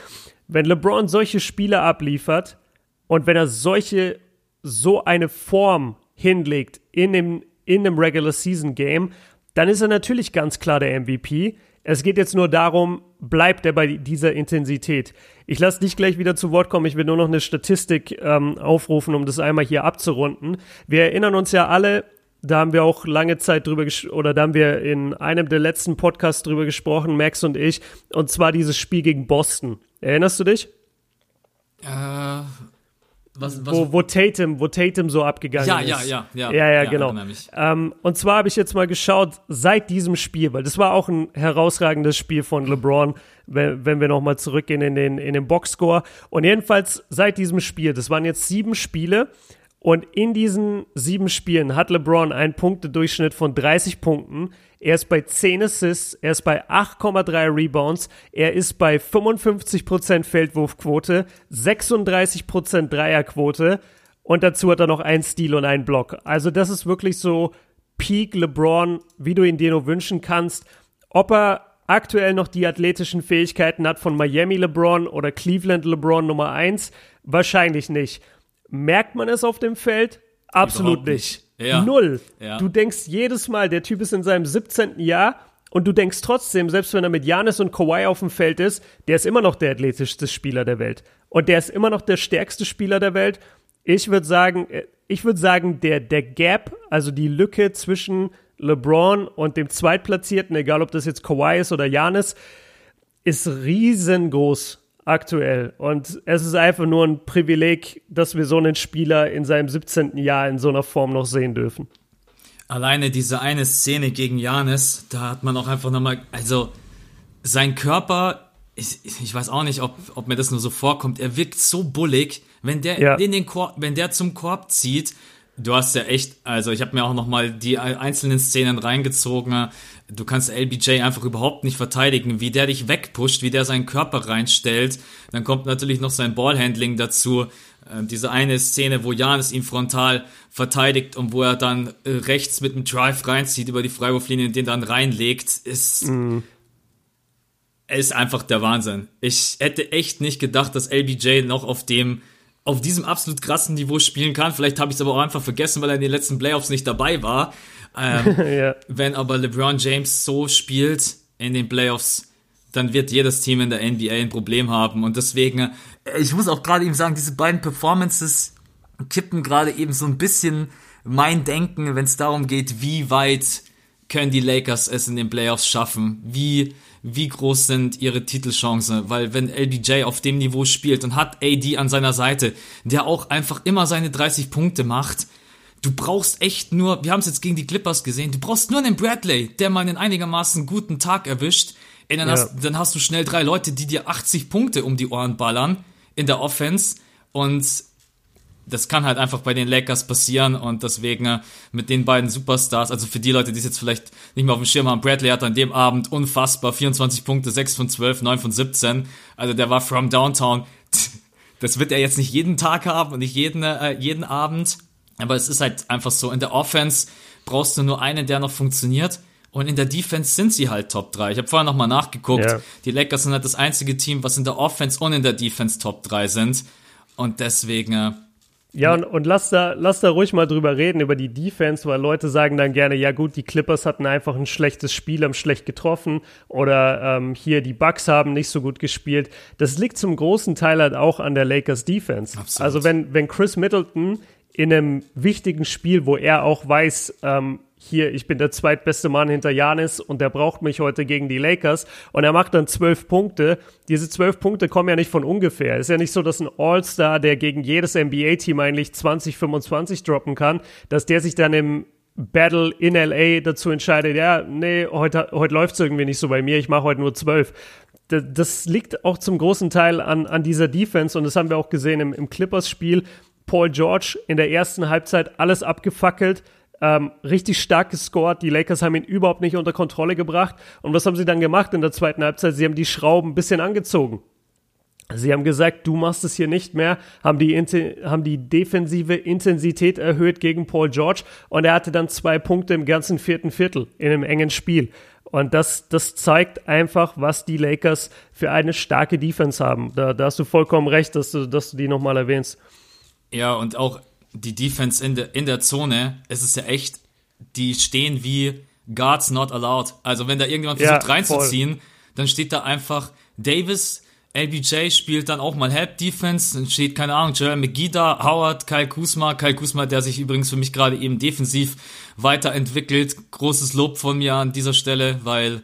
Wenn LeBron solche Spiele abliefert und wenn er solche, so eine Form hinlegt in dem, in dem Regular Season Game, dann ist er natürlich ganz klar der MVP. Es geht jetzt nur darum, bleibt er bei dieser Intensität. Ich lasse dich gleich wieder zu Wort kommen. Ich will nur noch eine Statistik ähm, aufrufen, um das einmal hier abzurunden. Wir erinnern uns ja alle, da haben wir auch lange Zeit drüber oder da haben wir in einem der letzten Podcasts drüber gesprochen, Max und ich, und zwar dieses Spiel gegen Boston. Erinnerst du dich? Äh, was, was? Wo, wo, Tatum, wo Tatum so abgegangen ja, ist. Ja, ja, ja. Ja, ja, ja genau. Ähm, und zwar habe ich jetzt mal geschaut, seit diesem Spiel, weil das war auch ein herausragendes Spiel von LeBron, wenn, wenn wir nochmal zurückgehen in den, in den Boxscore. Und jedenfalls seit diesem Spiel, das waren jetzt sieben Spiele. Und in diesen sieben Spielen hat LeBron einen Punktedurchschnitt von 30 Punkten. Er ist bei 10 Assists, er ist bei 8,3 Rebounds, er ist bei 55% Feldwurfquote, 36% Dreierquote und dazu hat er noch einen Steal und einen Block. Also das ist wirklich so Peak LeBron, wie du ihn dir nur wünschen kannst. Ob er aktuell noch die athletischen Fähigkeiten hat von Miami LeBron oder Cleveland LeBron Nummer 1, wahrscheinlich nicht. Merkt man es auf dem Feld? Absolut nicht. Ja. Null. Ja. Du denkst jedes Mal, der Typ ist in seinem 17. Jahr und du denkst trotzdem, selbst wenn er mit Janis und Kawhi auf dem Feld ist, der ist immer noch der athletischste Spieler der Welt. Und der ist immer noch der stärkste Spieler der Welt. Ich würde sagen, äh, ich würde sagen, der, der Gap, also die Lücke zwischen LeBron und dem Zweitplatzierten, egal ob das jetzt Kawhi ist oder Janis, ist riesengroß aktuell. Und es ist einfach nur ein Privileg, dass wir so einen Spieler in seinem 17. Jahr in so einer Form noch sehen dürfen. Alleine diese eine Szene gegen Janis, da hat man auch einfach nochmal, also sein Körper, ich, ich weiß auch nicht, ob, ob mir das nur so vorkommt, er wirkt so bullig, wenn der, ja. in den Korb, wenn der zum Korb zieht, du hast ja echt, also ich habe mir auch nochmal die einzelnen Szenen reingezogen, du kannst LBJ einfach überhaupt nicht verteidigen, wie der dich wegpusht, wie der seinen Körper reinstellt. Dann kommt natürlich noch sein Ballhandling dazu. Ähm, diese eine Szene, wo Janis ihn frontal verteidigt und wo er dann äh, rechts mit dem Drive reinzieht über die Freiwurflinie und den dann reinlegt, ist, mhm. ist einfach der Wahnsinn. Ich hätte echt nicht gedacht, dass LBJ noch auf dem auf diesem absolut krassen Niveau spielen kann. Vielleicht habe ich es aber auch einfach vergessen, weil er in den letzten Playoffs nicht dabei war. Ähm, ja. Wenn aber LeBron James so spielt in den Playoffs, dann wird jedes Team in der NBA ein Problem haben. Und deswegen, äh, ich muss auch gerade eben sagen, diese beiden Performances kippen gerade eben so ein bisschen mein Denken, wenn es darum geht, wie weit können die Lakers es in den Playoffs schaffen? Wie, wie groß sind ihre Titelchancen? Weil wenn LBJ auf dem Niveau spielt und hat AD an seiner Seite, der auch einfach immer seine 30 Punkte macht, du brauchst echt nur, wir haben es jetzt gegen die Clippers gesehen, du brauchst nur einen Bradley, der mal einen einigermaßen guten Tag erwischt. Ey, dann, ja. hast, dann hast du schnell drei Leute, die dir 80 Punkte um die Ohren ballern in der Offense. Und das kann halt einfach bei den Lakers passieren und deswegen äh, mit den beiden Superstars, also für die Leute, die es jetzt vielleicht nicht mehr auf dem Schirm haben, Bradley hat an dem Abend unfassbar 24 Punkte, 6 von 12, 9 von 17. Also der war from downtown. Das wird er jetzt nicht jeden Tag haben und nicht jeden, äh, jeden Abend. Aber es ist halt einfach so, in der Offense brauchst du nur einen, der noch funktioniert. Und in der Defense sind sie halt Top 3. Ich habe vorher nochmal nachgeguckt. Yeah. Die Lakers sind halt das einzige Team, was in der Offense und in der Defense Top 3 sind. Und deswegen, äh, Ja, und, und lass, da, lass da ruhig mal drüber reden, über die Defense, weil Leute sagen dann gerne, ja gut, die Clippers hatten einfach ein schlechtes Spiel, haben schlecht getroffen oder ähm, hier die Bucks haben nicht so gut gespielt. Das liegt zum großen Teil halt auch an der Lakers Defense. Absolut. Also wenn, wenn Chris Middleton in einem wichtigen Spiel, wo er auch weiß, ähm, hier, ich bin der zweitbeste Mann hinter Janis und der braucht mich heute gegen die Lakers. Und er macht dann zwölf Punkte. Diese zwölf Punkte kommen ja nicht von ungefähr. Ist ja nicht so, dass ein All-Star, der gegen jedes NBA-Team eigentlich 20, 25 droppen kann, dass der sich dann im Battle in LA dazu entscheidet, ja, nee, heute, heute läuft es irgendwie nicht so bei mir, ich mache heute nur zwölf. Das liegt auch zum großen Teil an, an dieser Defense und das haben wir auch gesehen im, im Clippers-Spiel. Paul George in der ersten Halbzeit alles abgefackelt, ähm, richtig stark gescored. Die Lakers haben ihn überhaupt nicht unter Kontrolle gebracht. Und was haben sie dann gemacht in der zweiten Halbzeit? Sie haben die Schrauben ein bisschen angezogen. Sie haben gesagt, du machst es hier nicht mehr, haben die, haben die defensive Intensität erhöht gegen Paul George und er hatte dann zwei Punkte im ganzen vierten Viertel in einem engen Spiel. Und das, das zeigt einfach, was die Lakers für eine starke Defense haben. Da, da hast du vollkommen recht, dass du, dass du die nochmal erwähnst. Ja, und auch die Defense in der, in der Zone, es ist ja echt, die stehen wie Guards not allowed. Also wenn da irgendjemand versucht ja, reinzuziehen, voll. dann steht da einfach Davis, LBJ spielt dann auch mal Help Defense, dann steht, keine Ahnung, Joel McGee da, Howard, Kyle Kuzma, Kyle Kuzma, der sich übrigens für mich gerade eben defensiv weiterentwickelt. Großes Lob von mir an dieser Stelle, weil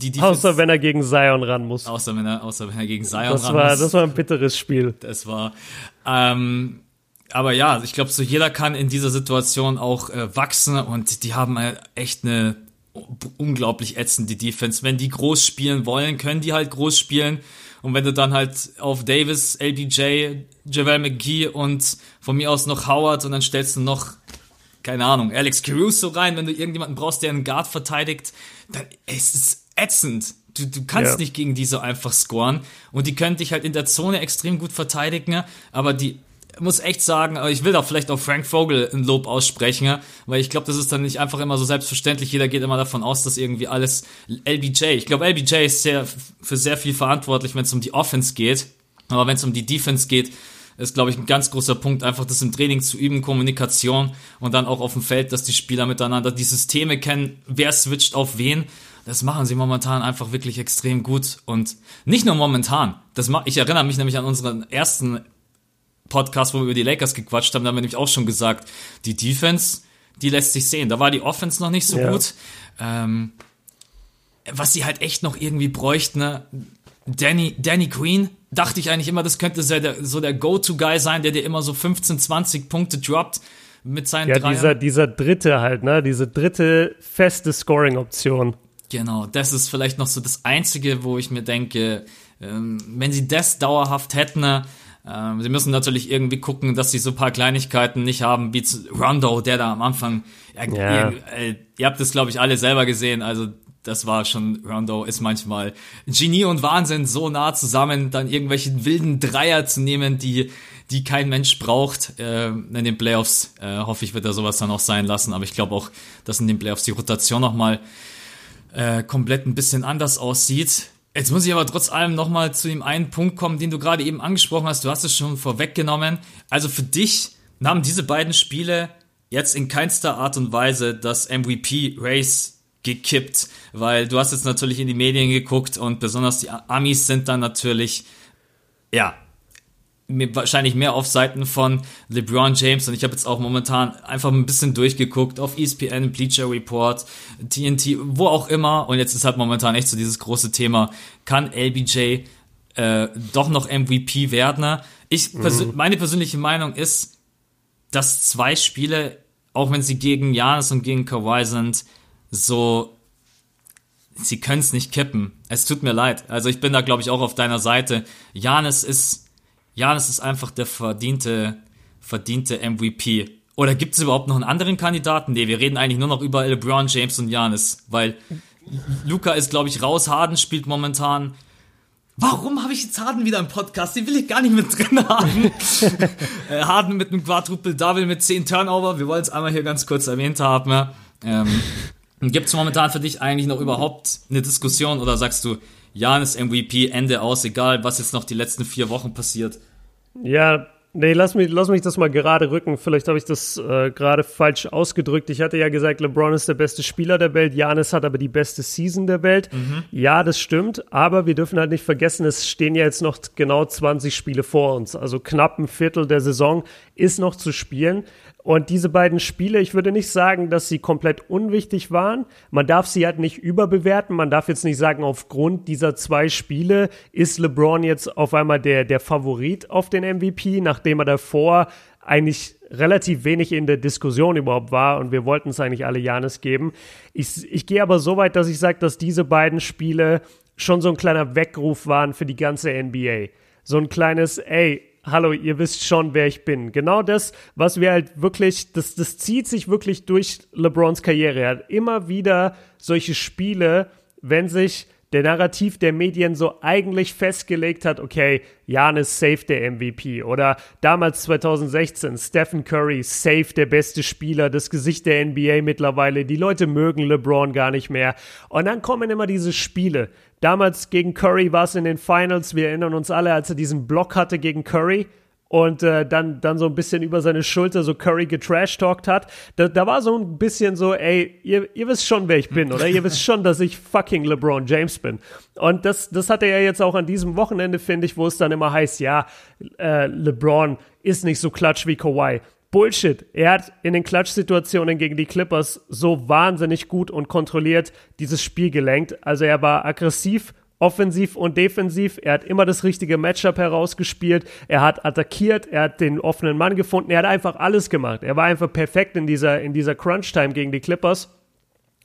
die, die Außer wenn er gegen Zion ran muss. Außer wenn er, außer wenn er gegen Zion das ran war, muss. Das war ein bitteres Spiel. Das war, ähm, aber ja, ich glaube, so jeder kann in dieser Situation auch äh, wachsen und die haben halt echt eine unglaublich ätzende Defense. Wenn die groß spielen wollen, können die halt groß spielen. Und wenn du dann halt auf Davis, LBJ, Javel McGee und von mir aus noch Howard und dann stellst du noch, keine Ahnung, Alex Caruso rein, wenn du irgendjemanden brauchst, der einen Guard verteidigt, dann ist es ätzend. Du, du kannst ja. nicht gegen diese einfach scoren. Und die können dich halt in der Zone extrem gut verteidigen, aber die muss echt sagen, ich will da vielleicht auch Frank Vogel ein Lob aussprechen, weil ich glaube, das ist dann nicht einfach immer so selbstverständlich. Jeder geht immer davon aus, dass irgendwie alles LBJ. Ich glaube, LBJ ist sehr, für sehr viel verantwortlich, wenn es um die Offense geht. Aber wenn es um die Defense geht, ist, glaube ich, ein ganz großer Punkt, einfach das im Training zu üben, Kommunikation und dann auch auf dem Feld, dass die Spieler miteinander die Systeme kennen, wer switcht auf wen. Das machen sie momentan einfach wirklich extrem gut und nicht nur momentan. Das ich erinnere mich nämlich an unseren ersten Podcast, wo wir über die Lakers gequatscht haben, da haben wir nämlich auch schon gesagt, die Defense, die lässt sich sehen. Da war die Offense noch nicht so ja. gut. Ähm, was sie halt echt noch irgendwie bräuchten, ne? Danny, Danny Green, dachte ich eigentlich immer, das könnte so der, so der Go-To-Guy sein, der dir immer so 15, 20 Punkte droppt mit seinen Ja, dieser, dieser dritte halt, ne? Diese dritte feste Scoring-Option. Genau, das ist vielleicht noch so das Einzige, wo ich mir denke, ähm, wenn sie das dauerhaft hätten, ne, ähm, sie müssen natürlich irgendwie gucken, dass sie so ein paar Kleinigkeiten nicht haben, wie Rondo, der da am Anfang, ja, ja. Ihr, äh, ihr, habt das glaube ich alle selber gesehen, also das war schon, Rondo ist manchmal Genie und Wahnsinn so nah zusammen, dann irgendwelche wilden Dreier zu nehmen, die die kein Mensch braucht äh, in den Playoffs. Äh, hoffe ich, wird er sowas dann auch sein lassen, aber ich glaube auch, dass in den Playoffs die Rotation nochmal äh, komplett ein bisschen anders aussieht. Jetzt muss ich aber trotz allem nochmal zu dem einen Punkt kommen, den du gerade eben angesprochen hast. Du hast es schon vorweggenommen. Also für dich nahmen diese beiden Spiele jetzt in keinster Art und Weise das MVP-Race gekippt, weil du hast jetzt natürlich in die Medien geguckt und besonders die Amis sind dann natürlich, ja, wahrscheinlich mehr auf Seiten von LeBron James und ich habe jetzt auch momentan einfach ein bisschen durchgeguckt auf ESPN, Bleacher Report, TNT, wo auch immer und jetzt ist halt momentan echt so dieses große Thema, kann LBJ äh, doch noch MVP werden? Ich, mhm. meine persönliche Meinung ist, dass zwei Spiele, auch wenn sie gegen Janis und gegen Kawhi sind, so sie können es nicht kippen. Es tut mir leid. Also ich bin da, glaube ich, auch auf deiner Seite. Janis ist Janis ist einfach der verdiente, verdiente MVP. Oder gibt es überhaupt noch einen anderen Kandidaten? Nee, wir reden eigentlich nur noch über LeBron James und Janis, weil Luca ist, glaube ich, raus. Harden spielt momentan. Warum habe ich jetzt Harden wieder im Podcast? Den will ich gar nicht mit drin haben. Äh, Harden mit einem Quadruple Double mit 10 Turnover. Wir wollen es einmal hier ganz kurz erwähnt haben. Ähm, Gibt es momentan für dich eigentlich noch überhaupt eine Diskussion oder sagst du, Janis MVP, Ende aus, egal was jetzt noch die letzten vier Wochen passiert? Ja, Nee, lass mich, lass mich das mal gerade rücken. Vielleicht habe ich das äh, gerade falsch ausgedrückt. Ich hatte ja gesagt, LeBron ist der beste Spieler der Welt. Janis hat aber die beste Season der Welt. Mhm. Ja, das stimmt. Aber wir dürfen halt nicht vergessen, es stehen ja jetzt noch genau 20 Spiele vor uns. Also knapp ein Viertel der Saison ist noch zu spielen. Und diese beiden Spiele, ich würde nicht sagen, dass sie komplett unwichtig waren. Man darf sie halt nicht überbewerten. Man darf jetzt nicht sagen, aufgrund dieser zwei Spiele ist LeBron jetzt auf einmal der, der Favorit auf den MVP, nachdem er davor eigentlich relativ wenig in der Diskussion überhaupt war und wir wollten es eigentlich alle Janis geben. Ich, ich gehe aber so weit, dass ich sage, dass diese beiden Spiele schon so ein kleiner Weckruf waren für die ganze NBA. So ein kleines, ey, hallo, ihr wisst schon, wer ich bin. Genau das, was wir halt wirklich, das, das zieht sich wirklich durch LeBrons Karriere. Er hat immer wieder solche Spiele, wenn sich der Narrativ der Medien so eigentlich festgelegt hat, okay, Jan ist safe der MVP oder damals 2016 Stephen Curry safe der beste Spieler, das Gesicht der NBA mittlerweile, die Leute mögen LeBron gar nicht mehr und dann kommen immer diese Spiele. Damals gegen Curry war es in den Finals, wir erinnern uns alle, als er diesen Block hatte gegen Curry und äh, dann, dann so ein bisschen über seine Schulter so Curry getrashtalkt hat. Da, da war so ein bisschen so, ey, ihr, ihr wisst schon, wer ich bin, oder? ihr wisst schon, dass ich fucking LeBron James bin. Und das, das hat er jetzt auch an diesem Wochenende, finde ich, wo es dann immer heißt, ja, äh, LeBron ist nicht so klatsch wie Kawhi. Bullshit. Er hat in den Klatsch-Situationen gegen die Clippers so wahnsinnig gut und kontrolliert dieses Spiel gelenkt. Also er war aggressiv offensiv und defensiv. Er hat immer das richtige Matchup herausgespielt. Er hat attackiert, er hat den offenen Mann gefunden. Er hat einfach alles gemacht. Er war einfach perfekt in dieser, in dieser Crunch-Time gegen die Clippers.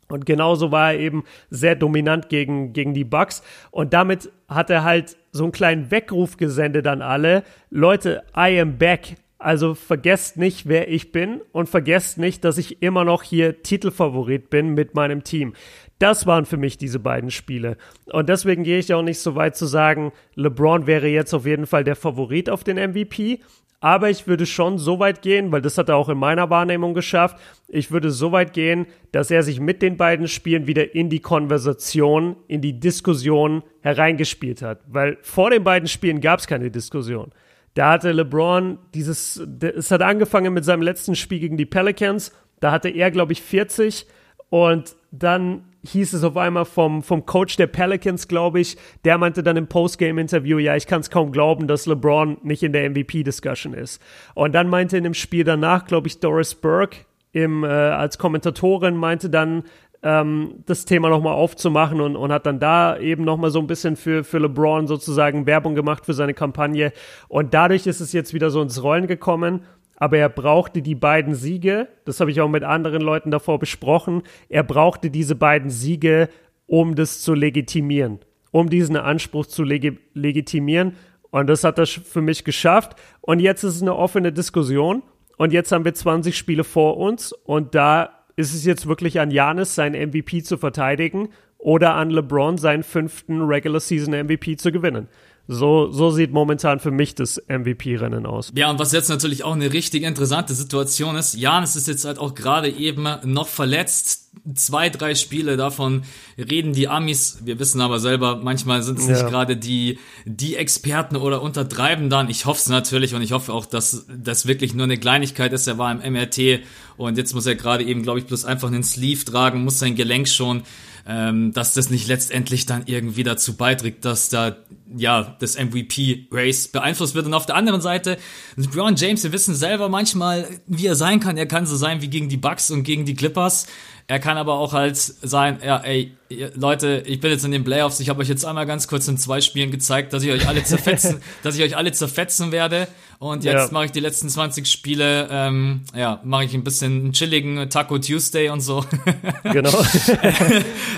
Und genauso war er eben sehr dominant gegen, gegen die Bucks. Und damit hat er halt so einen kleinen Weckruf gesendet an alle. Leute, I am back. Also vergesst nicht, wer ich bin und vergesst nicht, dass ich immer noch hier Titelfavorit bin mit meinem Team. Das waren für mich diese beiden Spiele. Und deswegen gehe ich auch nicht so weit zu sagen, LeBron wäre jetzt auf jeden Fall der Favorit auf den MVP. Aber ich würde schon so weit gehen, weil das hat er auch in meiner Wahrnehmung geschafft. Ich würde so weit gehen, dass er sich mit den beiden Spielen wieder in die Konversation, in die Diskussion hereingespielt hat. Weil vor den beiden Spielen gab es keine Diskussion. Da hatte LeBron dieses, es hat angefangen mit seinem letzten Spiel gegen die Pelicans. Da hatte er, glaube ich, 40 und dann hieß es auf einmal vom, vom Coach der Pelicans, glaube ich, der meinte dann im Postgame-Interview, ja, ich kann es kaum glauben, dass LeBron nicht in der MVP-Discussion ist. Und dann meinte in dem Spiel danach, glaube ich, Doris Burke im, äh, als Kommentatorin meinte dann, ähm, das Thema nochmal aufzumachen und, und hat dann da eben nochmal so ein bisschen für, für LeBron sozusagen Werbung gemacht für seine Kampagne. Und dadurch ist es jetzt wieder so ins Rollen gekommen aber er brauchte die beiden Siege, das habe ich auch mit anderen Leuten davor besprochen, er brauchte diese beiden Siege, um das zu legitimieren, um diesen Anspruch zu legi legitimieren. Und das hat er für mich geschafft. Und jetzt ist es eine offene Diskussion. Und jetzt haben wir 20 Spiele vor uns. Und da ist es jetzt wirklich an Janis, seinen MVP zu verteidigen oder an LeBron, seinen fünften Regular Season MVP zu gewinnen. So, so sieht momentan für mich das MVP-Rennen aus. Ja, und was jetzt natürlich auch eine richtig interessante Situation ist, Janis ist jetzt halt auch gerade eben noch verletzt. Zwei, drei Spiele davon reden die Amis. Wir wissen aber selber, manchmal sind es nicht gerade die, die Experten oder untertreiben dann. Ich hoffe es natürlich und ich hoffe auch, dass das wirklich nur eine Kleinigkeit ist. Er war im MRT und jetzt muss er gerade eben, glaube ich, bloß einfach einen Sleeve tragen, muss sein Gelenk schon ähm, dass das nicht letztendlich dann irgendwie dazu beiträgt, dass da ja das MVP-Race beeinflusst wird. Und auf der anderen Seite, LeBron James, wir wissen selber manchmal, wie er sein kann. Er kann so sein wie gegen die Bucks und gegen die Clippers. Er kann aber auch halt sein, ja, ey, Leute, ich bin jetzt in den Playoffs, ich habe euch jetzt einmal ganz kurz in zwei Spielen gezeigt, dass ich euch alle zerfetzen, dass ich euch alle zerfetzen werde. Und jetzt ja. mache ich die letzten 20 Spiele, ähm, ja, mache ich ein bisschen einen chilligen Taco Tuesday und so. Genau.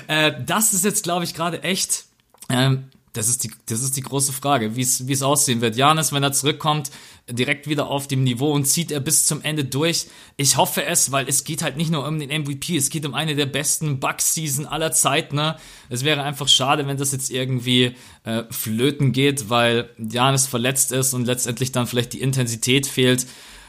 äh, das ist jetzt, glaube ich, gerade echt. Ähm, das ist die, das ist die große Frage, wie es, wie es aussehen wird. Janis, wenn er zurückkommt, direkt wieder auf dem Niveau und zieht er bis zum Ende durch. Ich hoffe es, weil es geht halt nicht nur um den MVP, es geht um eine der besten Bug-Season aller Zeiten. Ne? Es wäre einfach schade, wenn das jetzt irgendwie äh, flöten geht, weil Janis verletzt ist und letztendlich dann vielleicht die Intensität fehlt.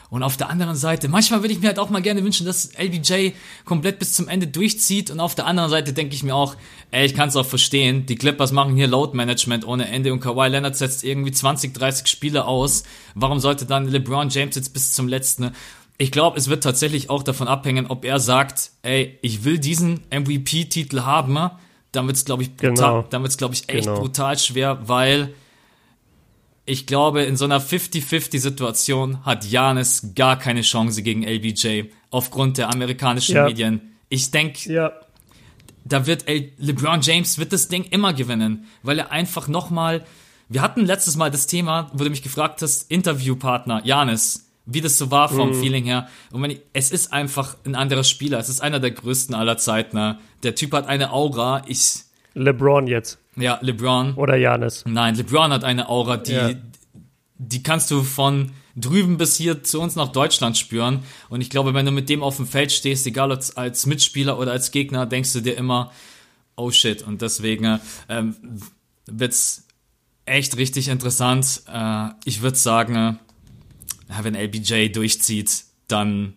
Und auf der anderen Seite, manchmal würde ich mir halt auch mal gerne wünschen, dass LBJ komplett bis zum Ende durchzieht. Und auf der anderen Seite denke ich mir auch, ey, ich kann es auch verstehen. Die Clippers machen hier Load Management ohne Ende und Kawhi Leonard setzt irgendwie 20, 30 Spiele aus. Warum sollte dann LeBron James jetzt bis zum letzten? Ich glaube, es wird tatsächlich auch davon abhängen, ob er sagt, ey, ich will diesen MVP-Titel haben. Dann wird's, glaube ich, Genau. dann wird's, glaube ich, echt Genau. brutal schwer, weil ich glaube, in so einer 50-50-Situation hat Janis gar keine Chance gegen LBJ aufgrund der amerikanischen Ja. Medien. Ich denke, Ja, da wird El LeBron James wird das Ding immer gewinnen, weil er einfach nochmal. Wir hatten letztes Mal das Thema, wo du mich gefragt hast, Interviewpartner Janis, wie das so war vom Feeling her. Und wenn ich, es ist einfach ein anderer Spieler. Es ist einer der größten aller Zeiten. Ne? Der Typ hat eine Aura. Ich, LeBron jetzt. Ja, LeBron. Oder Janis. Nein, LeBron hat eine Aura, die, Ja. die kannst du von drüben bis hier zu uns nach Deutschland spüren. Und ich glaube, wenn du mit dem auf dem Feld stehst, egal als, als Mitspieler oder als Gegner, denkst du dir immer, oh shit. Und deswegen ähm, wird's echt richtig interessant. Äh, ich würde sagen, wenn LBJ durchzieht, dann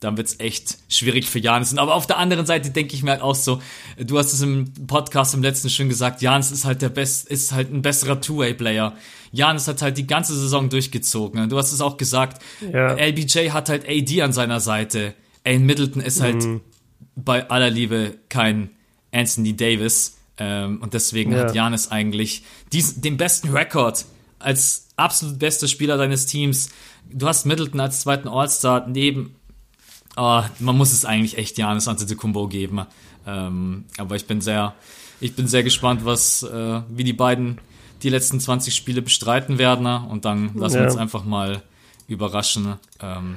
dann wird's echt schwierig für Janis. Aber auf der anderen Seite denke ich mir halt auch so, du hast es im Podcast im letzten schon gesagt, Janis ist halt der best, ist halt ein besserer Two-Way-Player. Janis hat halt die ganze Saison durchgezogen. Du hast es auch gesagt. Ja. LBJ hat halt AD an seiner Seite. Aiden Middleton ist halt bei aller Liebe kein Anthony Davis. Ähm, und deswegen Ja. hat Janis eigentlich diesen, den besten Rekord als absolut bester Spieler deines Teams. Du hast Middleton als zweiten All-Star neben Ah, man muss es eigentlich echt Janis Antetokounmpo geben. Ähm, aber ich bin sehr, ich bin sehr gespannt, was, äh, wie die beiden die letzten 20 Spiele bestreiten werden. Und dann lassen wir Ja. uns einfach mal überraschen. Ähm,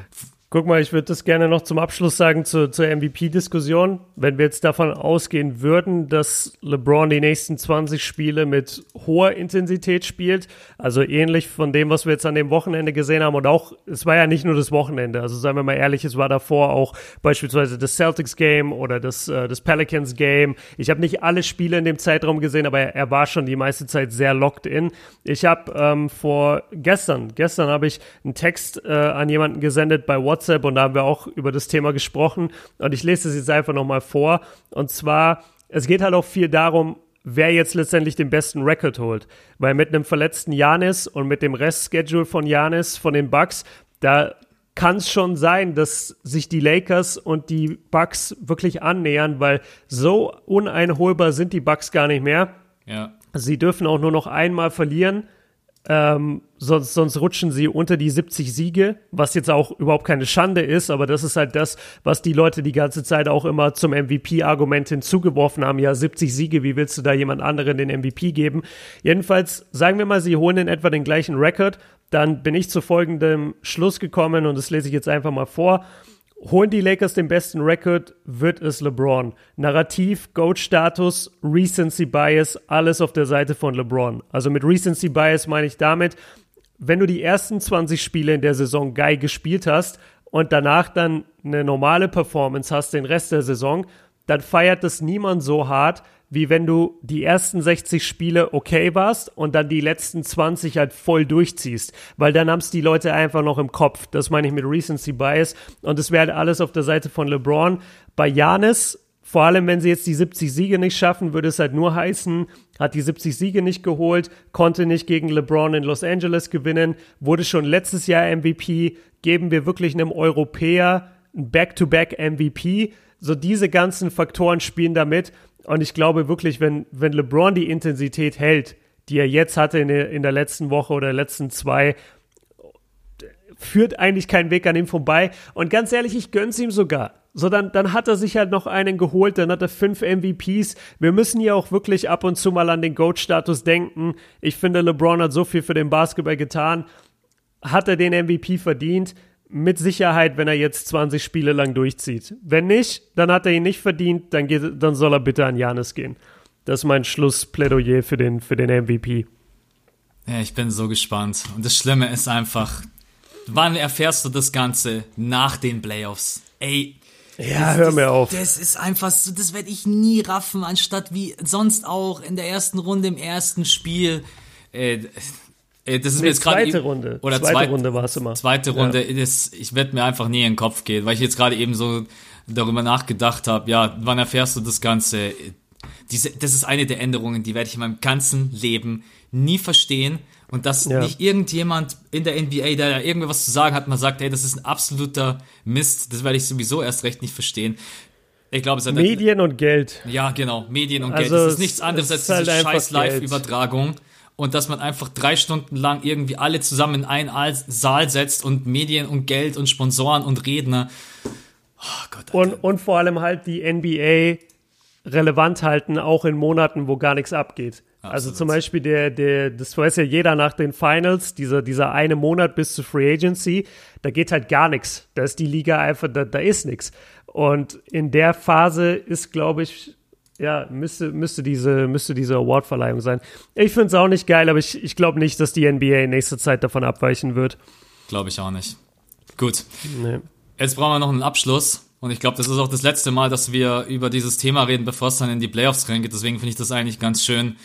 Guck mal, ich würde das gerne noch zum Abschluss sagen zu, zur MVP-Diskussion. Wenn wir jetzt davon ausgehen würden, dass LeBron die nächsten 20 Spiele mit hoher Intensität spielt, also ähnlich von dem, was wir jetzt an dem Wochenende gesehen haben und auch, es war ja nicht nur das Wochenende, also seien wir mal ehrlich, es war davor auch beispielsweise das Celtics-Game oder das, äh, das Pelicans-Game. Ich habe nicht alle Spiele in dem Zeitraum gesehen, aber er, er war schon die meiste Zeit sehr locked in. Ich habe ähm, vor gestern, gestern habe ich einen Text äh, an jemanden gesendet bei WhatsApp und da haben wir auch über das Thema gesprochen und ich lese es jetzt einfach nochmal vor und zwar, es geht halt auch viel darum, wer jetzt letztendlich den besten Record holt, weil mit einem verletzten Janis und mit dem Restschedule von Janis von den Bucks, da kann es schon sein, dass sich die Lakers und die Bucks wirklich annähern, weil so uneinholbar sind die Bucks gar nicht mehr. ja. Sie dürfen auch nur noch einmal verlieren. Ähm, sonst, sonst rutschen sie unter die 70 Siege, was jetzt auch überhaupt keine Schande ist, aber das ist halt das, was die Leute die ganze Zeit auch immer zum MVP-Argument hinzugeworfen haben. Ja, 70 Siege, wie willst du da jemand anderen den MVP geben? Jedenfalls, sagen wir mal, sie holen in etwa den gleichen Rekord, dann bin ich zu folgendem Schluss gekommen und das lese ich jetzt einfach mal vor. Holen die Lakers den besten Rekord, wird es LeBron. Narrativ, Goat-Status, Recency Bias, alles auf der Seite von LeBron. Also mit Recency Bias meine ich damit, wenn du die ersten 20 Spiele in der Saison geil gespielt hast und danach dann eine normale Performance hast den Rest der Saison, dann feiert das niemand so hart, wie wenn du die ersten 60 Spiele okay warst und dann die letzten 20 halt voll durchziehst. Weil dann haben es die Leute einfach noch im Kopf. Das meine ich mit Recency Bias. Und das wäre halt alles auf der Seite von LeBron. Bei Janis, vor allem wenn sie jetzt die 70 Siege nicht schaffen, würde es halt nur heißen, hat die 70 Siege nicht geholt, konnte nicht gegen LeBron in Los Angeles gewinnen, wurde schon letztes Jahr MVP, geben wir wirklich einem Europäer ein Back-to-Back-MVP. So diese ganzen Faktoren spielen damit. Und ich glaube wirklich, wenn, wenn LeBron die Intensität hält, die er jetzt hatte in der, in der letzten Woche oder letzten zwei, führt eigentlich kein Weg an ihm vorbei. Und ganz ehrlich, ich gönn's ihm sogar. So, dann, dann hat er sich halt noch einen geholt, dann hat er fünf MVPs. Wir müssen ja auch wirklich ab und zu mal an den GOAT-Status denken. Ich finde, LeBron hat so viel für den Basketball getan. Hat er den MVP verdient? Mit Sicherheit, wenn er jetzt 20 Spiele lang durchzieht. Wenn nicht, dann hat er ihn nicht verdient, dann, geht, dann soll er bitte an Janis gehen. Das ist mein Schlussplädoyer für den, für den MVP. Ja, ich bin so gespannt. Und das Schlimme ist einfach, wann erfährst du das Ganze nach den Playoffs? Ey, Ja, hör mir auf. Das ist einfach so, das werde ich nie raffen, anstatt wie sonst auch in der ersten Runde, im ersten Spiel. Äh, Äh, Das ist Nee, mir jetzt gerade zweite Runde. Oder Zweite zweit- Runde war es immer. Zweite Runde, das, ich werde mir einfach nie in den Kopf gehen, weil ich jetzt gerade eben so darüber nachgedacht habe, ja, wann erfährst du das Ganze? Diese, das ist eine der Änderungen, die werde ich in meinem ganzen Leben nie verstehen. Und dass Ja. nicht irgendjemand in der NBA, der da irgendwas zu sagen hat, mal sagt, hey, das ist ein absoluter Mist, das werde ich sowieso erst recht nicht verstehen. Ich glaube, es hat Medien und Geld. ja, genau. Medien und Also Geld. Das es- ist nichts anderes es als halt diese scheiß. Live-Übertragung. Und dass man einfach drei Stunden lang irgendwie alle zusammen in einen Al- Saal setzt und Medien und Geld und Sponsoren und Redner. Oh Gott. Und, und vor allem halt die NBA relevant halten, auch in Monaten, wo gar nichts abgeht. Also zum Beispiel der, der, das weiß ja jeder nach den Finals, dieser, dieser eine Monat bis zur Free Agency, da geht halt gar nichts. Da ist die Liga einfach, da, da ist nichts. Und in der Phase ist, glaube ich, ja, müsste, müsste diese, müsste diese Awardverleihung sein. Ich finde es auch nicht geil, aber ich, ich glaube nicht, dass die NBA in nächster Zeit davon abweichen wird. Glaube ich auch nicht. Gut. Nee. Jetzt brauchen wir noch einen Abschluss. Und ich glaube, das ist auch das letzte Mal, dass wir über dieses Thema reden, bevor es dann in die Playoffs reingeht. Deswegen finde ich das eigentlich ganz schön.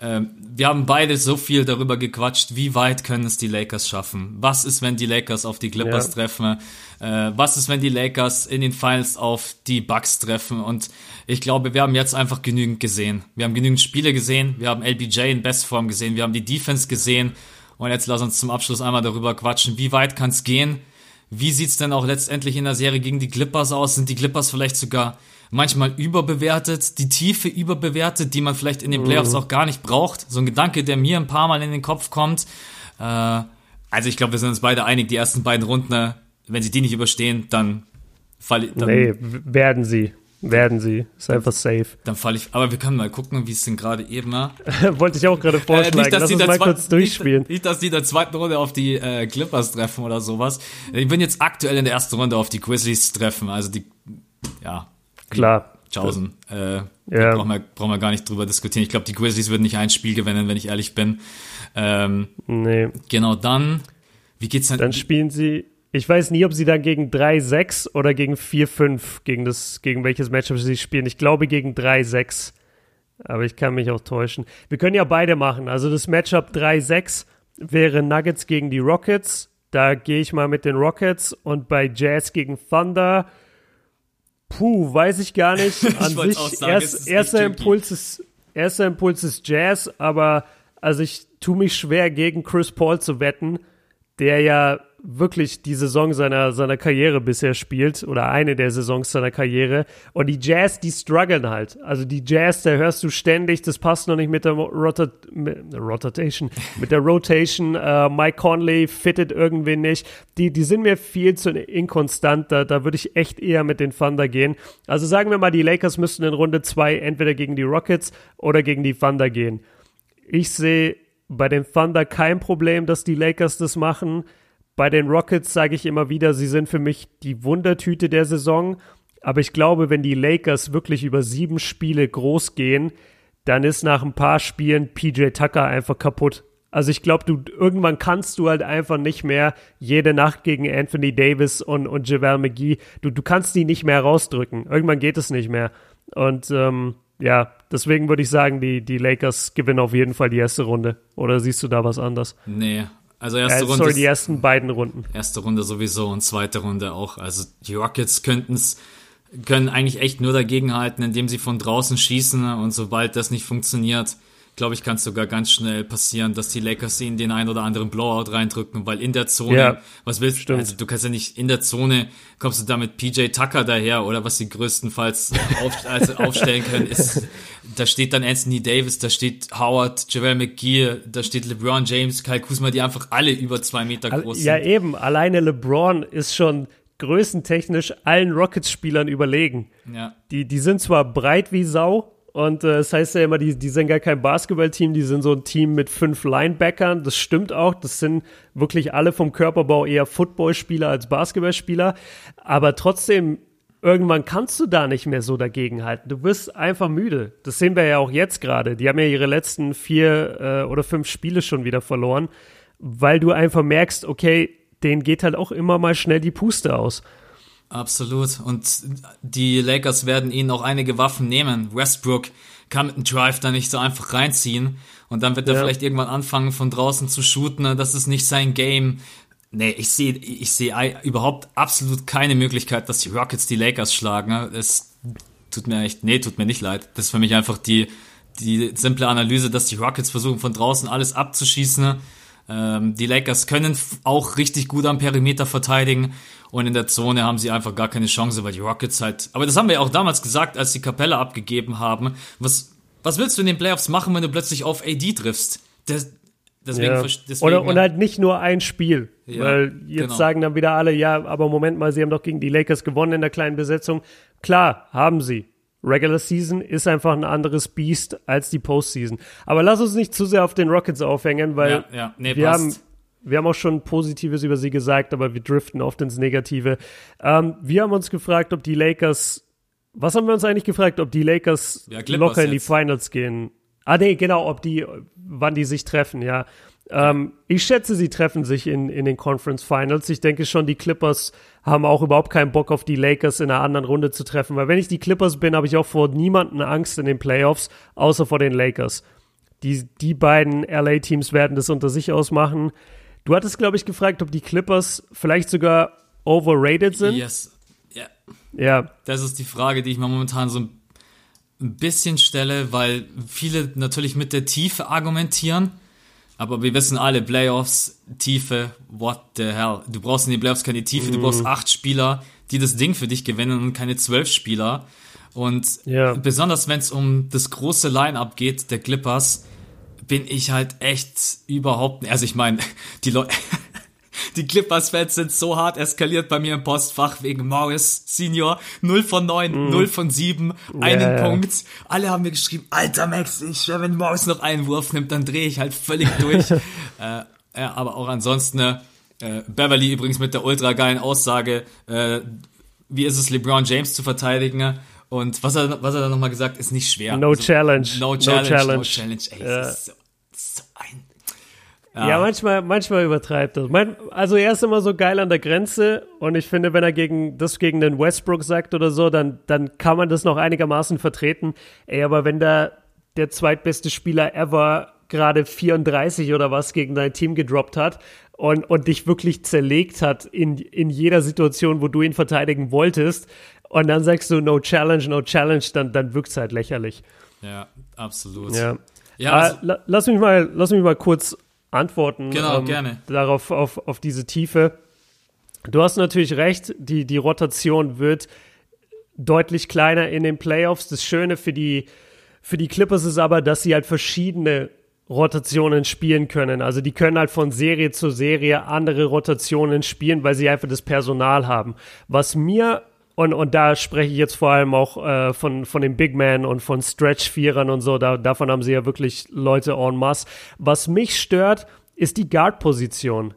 Ähm, wir haben beide so viel darüber gequatscht, wie weit können es die Lakers schaffen? Was ist, wenn die Lakers auf die Clippers Ja. treffen? Äh, was ist, wenn die Lakers in den Finals auf die Bucks treffen? Und ich glaube, wir haben jetzt einfach genügend gesehen. Wir haben genügend Spiele gesehen. Wir haben LBJ in Bestform gesehen. Wir haben die Defense gesehen. Und jetzt lass uns zum Abschluss einmal darüber quatschen, wie weit kann es gehen? Wie sieht's denn auch letztendlich in der Serie gegen die Clippers aus? Sind die Clippers vielleicht sogar manchmal überbewertet, die Tiefe überbewertet, die man vielleicht in den Playoffs auch gar nicht braucht? So ein Gedanke, der mir ein paar Mal in den Kopf kommt. Äh, also ich glaube, wir sind uns beide einig, die ersten beiden Runden, äh, wenn sie die nicht überstehen, dann falle dann, Nee, werden sie. Werden sie. Ist einfach safe. dann falle ich. Aber wir können mal gucken, wie es denn gerade eben. Äh, Wollte ich auch gerade vorschlagen. Lass die uns mal kurz durchspielen. Nicht, nicht, dass die in der zweiten Runde auf die äh, Clippers treffen oder sowas. Ich bin jetzt aktuell in der ersten Runde auf die Grizzlies treffen. Also die, ja, Klar. Tschaußen. Äh, Ja. brauchen wir, brauchen wir gar nicht drüber diskutieren. Ich glaube, die Grizzlies würden nicht ein Spiel gewinnen, wenn ich ehrlich bin. Ähm, Nee. genau dann, wie geht's denn? Dann spielen sie. Ich weiß nie, ob sie dann gegen 3-6 oder gegen 4-5 gegen das, gegen welches Matchup sie spielen. Ich glaube gegen 3-6. Aber ich kann mich auch täuschen. Wir können ja beide machen. Also das Matchup 3-6 wäre Nuggets gegen die Rockets. Da gehe ich mal mit den Rockets und bei Jazz gegen Thunder. Puh, weiß ich gar nicht. An sich, sagen, erst, erster. Impuls ist, erster Impuls ist Jazz, aber also ich tue mich schwer gegen Chris Paul zu wetten, der ja wirklich die Saison seiner, seiner Karriere bisher spielt oder eine der Saisons seiner Karriere. Und die Jazz, die strugglen halt. Also die Jazz, da hörst du ständig, das passt noch nicht mit der Rotat mit, Rotation, mit der Rotation. Äh, Mike Conley fittet irgendwie nicht. Die, die sind mir viel zu inkonstant. Da, da würde ich echt eher mit den Thunder gehen. Also sagen wir mal, die Lakers müssten in Runde zwei entweder gegen die Rockets oder gegen die Thunder gehen. Ich sehe bei den Thunder kein Problem, dass die Lakers das machen. Bei den Rockets sage ich immer wieder, sie sind für mich die Wundertüte der Saison. Aber ich glaube, wenn die Lakers wirklich über sieben Spiele groß gehen, dann ist nach ein paar Spielen PJ Tucker einfach kaputt. Also ich glaube, du irgendwann kannst du halt einfach nicht mehr jede Nacht gegen Anthony Davis und, und JaVale McGee, du, du kannst die nicht mehr rausdrücken. Irgendwann geht es nicht mehr. Und ähm, ja, deswegen würde ich sagen, die, die Lakers gewinnen auf jeden Fall die erste Runde. Oder siehst du da was anders? nee, also erste Äh, Runde. sorry, die ersten beiden Runden. Erste Runde sowieso und zweite Runde auch. Also die Rockets könnten's können eigentlich echt nur dagegenhalten, indem sie von draußen schießen und sobald das nicht funktioniert, glaube ich, kann es sogar ganz schnell passieren, dass die Lakers ihnen den ein oder anderen Blowout reindrücken, weil in der Zone, Ja, was willst du? stimmt. Also du kannst ja nicht in der Zone kommst du da mit PJ Tucker daher oder was sie größtenfalls auf, also aufstellen können, ist da steht dann Anthony Davis, da steht Howard, JaVale McGee, da steht LeBron James, Kyle Kuzma, die einfach alle über zwei Meter groß Ja, sind. eben. Alleine LeBron ist schon größentechnisch allen Rockets-Spielern überlegen. Ja. Die, die sind zwar breit wie Sau und äh, das heißt ja immer, die, die sind gar kein Basketballteam, die sind so ein Team mit fünf Linebackern. Das stimmt auch. Das sind wirklich alle vom Körperbau eher Footballspieler als Basketballspieler. Aber trotzdem, irgendwann kannst du da nicht mehr so dagegenhalten. Du wirst einfach müde. Das sehen wir ja auch jetzt gerade. Die haben ja ihre letzten vier äh, oder fünf Spiele schon wieder verloren, weil du einfach merkst, okay, denen geht halt auch immer mal schnell die Puste aus. Absolut. Und die Lakers werden ihnen auch einige Waffen nehmen. Westbrook kann mit einem Drive da nicht so einfach reinziehen. Und dann wird er Ja. vielleicht irgendwann anfangen, von draußen zu shooten. ne? Das ist nicht sein Game. Nee, ich sehe ich sehe ei- überhaupt absolut keine Möglichkeit, dass die Rockets die Lakers schlagen. ne? Es tut mir echt, nee, tut mir nicht leid. Das ist für mich einfach die, die simple Analyse, dass die Rockets versuchen, von draußen alles abzuschießen. Ähm, die Lakers können auch richtig gut am Perimeter verteidigen und in der Zone haben sie einfach gar keine Chance, weil die Rockets halt. Aber das haben wir ja auch damals gesagt, als die Kapelle abgegeben haben. Was, was willst du in den Playoffs machen, wenn du plötzlich auf AD triffst? Das, deswegen, Ja. deswegen Oder, und halt nicht nur ein Spiel. Ja, weil jetzt genau. sagen dann wieder alle, ja, aber Moment mal, sie haben doch gegen die Lakers gewonnen in der kleinen Besetzung. Klar, haben sie. Regular Season ist einfach ein anderes Beast als die Postseason. Aber lass uns nicht zu sehr auf den Rockets aufhängen, weil Ja, ja, nee, wir passt. haben wir haben auch schon Positives über sie gesagt, aber wir driften oft ins Negative. Ähm, wir haben uns gefragt, ob die Lakers, was haben wir uns eigentlich gefragt, ob die Lakers Ja, locker in die. Finals gehen? Ah, nee, genau, ob die, wann die sich treffen, ja. Ähm, ich schätze, sie treffen sich in, in den Conference Finals. Ich denke schon, die Clippers haben auch überhaupt keinen Bock auf die Lakers in einer anderen Runde zu treffen, weil wenn ich die Clippers bin, habe ich auch vor niemanden Angst in den Playoffs, außer vor den Lakers. Die, die beiden LA-Teams werden das unter sich ausmachen. Du hattest, glaube ich, gefragt, ob die Clippers vielleicht sogar overrated sind. Yes. Ja, Ja, das ist die Frage, die ich mir momentan so ein bisschen stelle, weil viele natürlich mit der Tiefe argumentieren. Aber wir wissen alle, Playoffs, Tiefe, what the hell. Du brauchst in den Playoffs keine Tiefe, du brauchst acht Spieler, die das Ding für dich gewinnen und keine zwölf Spieler. Und Ja. besonders wenn es um das große Line-Up geht, der Clippers, bin ich halt echt überhaupt, nicht- also ich meine, die Leute, die Clippers-Fans sind so hart eskaliert bei mir im Postfach wegen Morris Senior. 0 von 9, 0 von 7, einen ja. Punkt. Alle haben mir geschrieben, alter Max, ich schwör, wenn Morris noch einen Wurf nimmt, dann drehe ich halt völlig durch. äh, ja, aber auch ansonsten, äh, Beverly übrigens mit der ultra geilen Aussage, äh, wie ist es, LeBron James zu verteidigen? Und was er, was er dann nochmal gesagt, ist nicht schwer. No challenge. No No challenge, no challenge. challenge. Ey, ist so, so Ja, manchmal, manchmal übertreibt das. Mein, also er ist immer so geil an der Grenze und ich finde, wenn er gegen das gegen den Westbrook sagt oder so, dann, dann kann man das noch einigermaßen vertreten. Ey, aber wenn da der zweitbeste Spieler ever gerade 34 oder was gegen dein Team gedroppt hat und, und dich wirklich zerlegt hat in, in jeder Situation, wo du ihn verteidigen wolltest und dann sagst du no challenge, no challenge, dann, dann wirkt's halt lächerlich. Ja, absolut. Ja. Ja, Ah, also, la, lass mich mal, lass mich mal kurz antworten. ähm, Genau, gerne. Darauf, auf, auf diese Tiefe. Du hast natürlich recht, die, die Rotation wird deutlich kleiner in den Playoffs. Das Schöne für die, für die Clippers ist aber, dass sie halt verschiedene Rotationen spielen können. Also die können halt von Serie zu Serie andere Rotationen spielen, weil sie einfach das Personal haben. Was mir und, und da spreche ich jetzt vor allem auch äh, von, von den Big Men und von Stretch-Vierern und so. Da, davon haben sie ja wirklich Leute en masse. Was mich stört, ist die Guard-Position.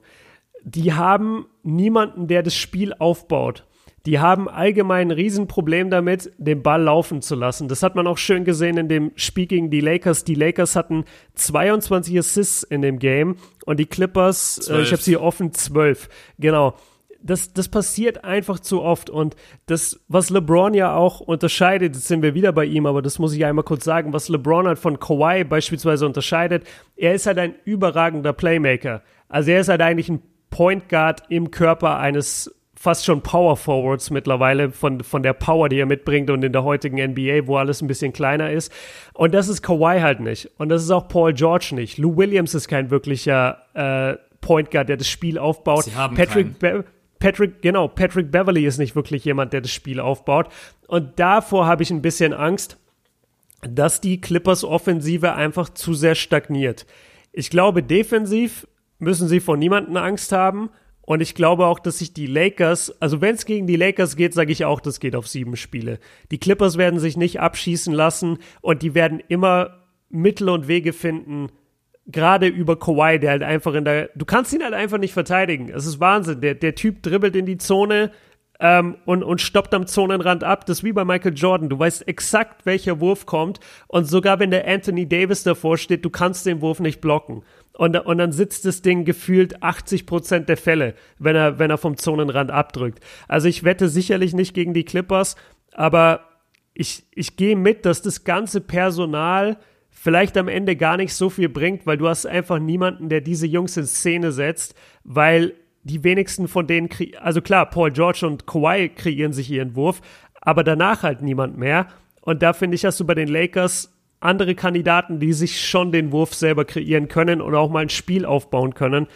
Die haben niemanden, der das Spiel aufbaut. Die haben allgemein ein Riesenproblem damit, den Ball laufen zu lassen. Das hat man auch schön gesehen in dem Spiel gegen die Lakers. Die Lakers hatten 22 Assists in dem Game und die Clippers, äh, ich habe sie offen 12. Genau das, das passiert einfach zu oft. Und das, was LeBron ja auch unterscheidet, jetzt sind wir wieder bei ihm, aber das muss ich einmal kurz sagen, was LeBron halt von Kawhi beispielsweise unterscheidet, er ist halt ein überragender Playmaker. Also er ist halt eigentlich ein Point Guard im Körper eines fast schon Power Forwards mittlerweile von, von der Power, die er mitbringt und in der heutigen NBA, wo alles ein bisschen kleiner ist. Und das ist Kawhi halt nicht. Und das ist auch Paul George nicht. Lou Williams ist kein wirklicher äh, Point Guard, der das Spiel aufbaut. Sie haben Patrick, Be Patrick, genau, Patrick Beverly ist nicht wirklich jemand, der das Spiel aufbaut. Und davor habe ich ein bisschen Angst, dass die Clippers Offensive einfach zu sehr stagniert. Ich glaube, defensiv müssen sie vor niemanden Angst haben. Und ich glaube auch, dass sich die Lakers, also wenn es gegen die Lakers geht, sage ich auch, das geht auf sieben Spiele. Die Clippers werden sich nicht abschießen lassen und die werden immer Mittel und Wege finden, gerade über Kawhi, der halt einfach in der, du kannst ihn halt einfach nicht verteidigen. Es ist Wahnsinn. Der, der Typ dribbelt in die Zone ähm, und, und stoppt am Zonenrand ab. Das ist wie bei Michael Jordan. Du weißt exakt, welcher Wurf kommt. Und sogar wenn der Anthony Davis davor steht, du kannst den Wurf nicht blocken. Und, und dann sitzt das Ding gefühlt 80 Prozent der Fälle, wenn er, wenn er vom Zonenrand abdrückt. Also ich wette sicherlich nicht gegen die Clippers, aber ich, ich gehe mit, dass das ganze Personal vielleicht am Ende gar nicht so viel bringt, weil du hast einfach niemanden, der diese Jungs in Szene setzt, weil die wenigsten von denen, also klar, Paul George und Kawhi kreieren sich ihren Wurf, aber danach halt niemand mehr. Und da finde ich, hast du bei den Lakers andere Kandidaten, die sich schon den Wurf selber kreieren können und auch mal ein Spiel aufbauen können.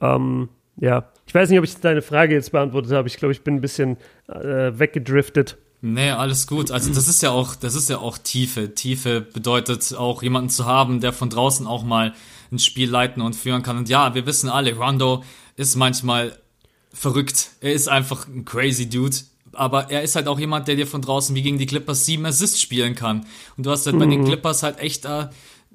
Ähm, ja, ich weiß nicht, ob ich deine Frage jetzt beantwortet habe. Ich glaube, ich bin ein bisschen äh, weggedriftet. Nee, alles gut. Also das ist ja auch, das ist ja auch Tiefe. Tiefe bedeutet auch jemanden zu haben, der von draußen auch mal ein Spiel leiten und führen kann. Und ja, wir wissen alle, Rondo ist manchmal verrückt. Er ist einfach ein crazy Dude. Aber er ist halt auch jemand, der dir von draußen wie gegen die Clippers sieben Assists spielen kann. Und du hast halt mhm. bei den mhm. Clippers halt echt äh,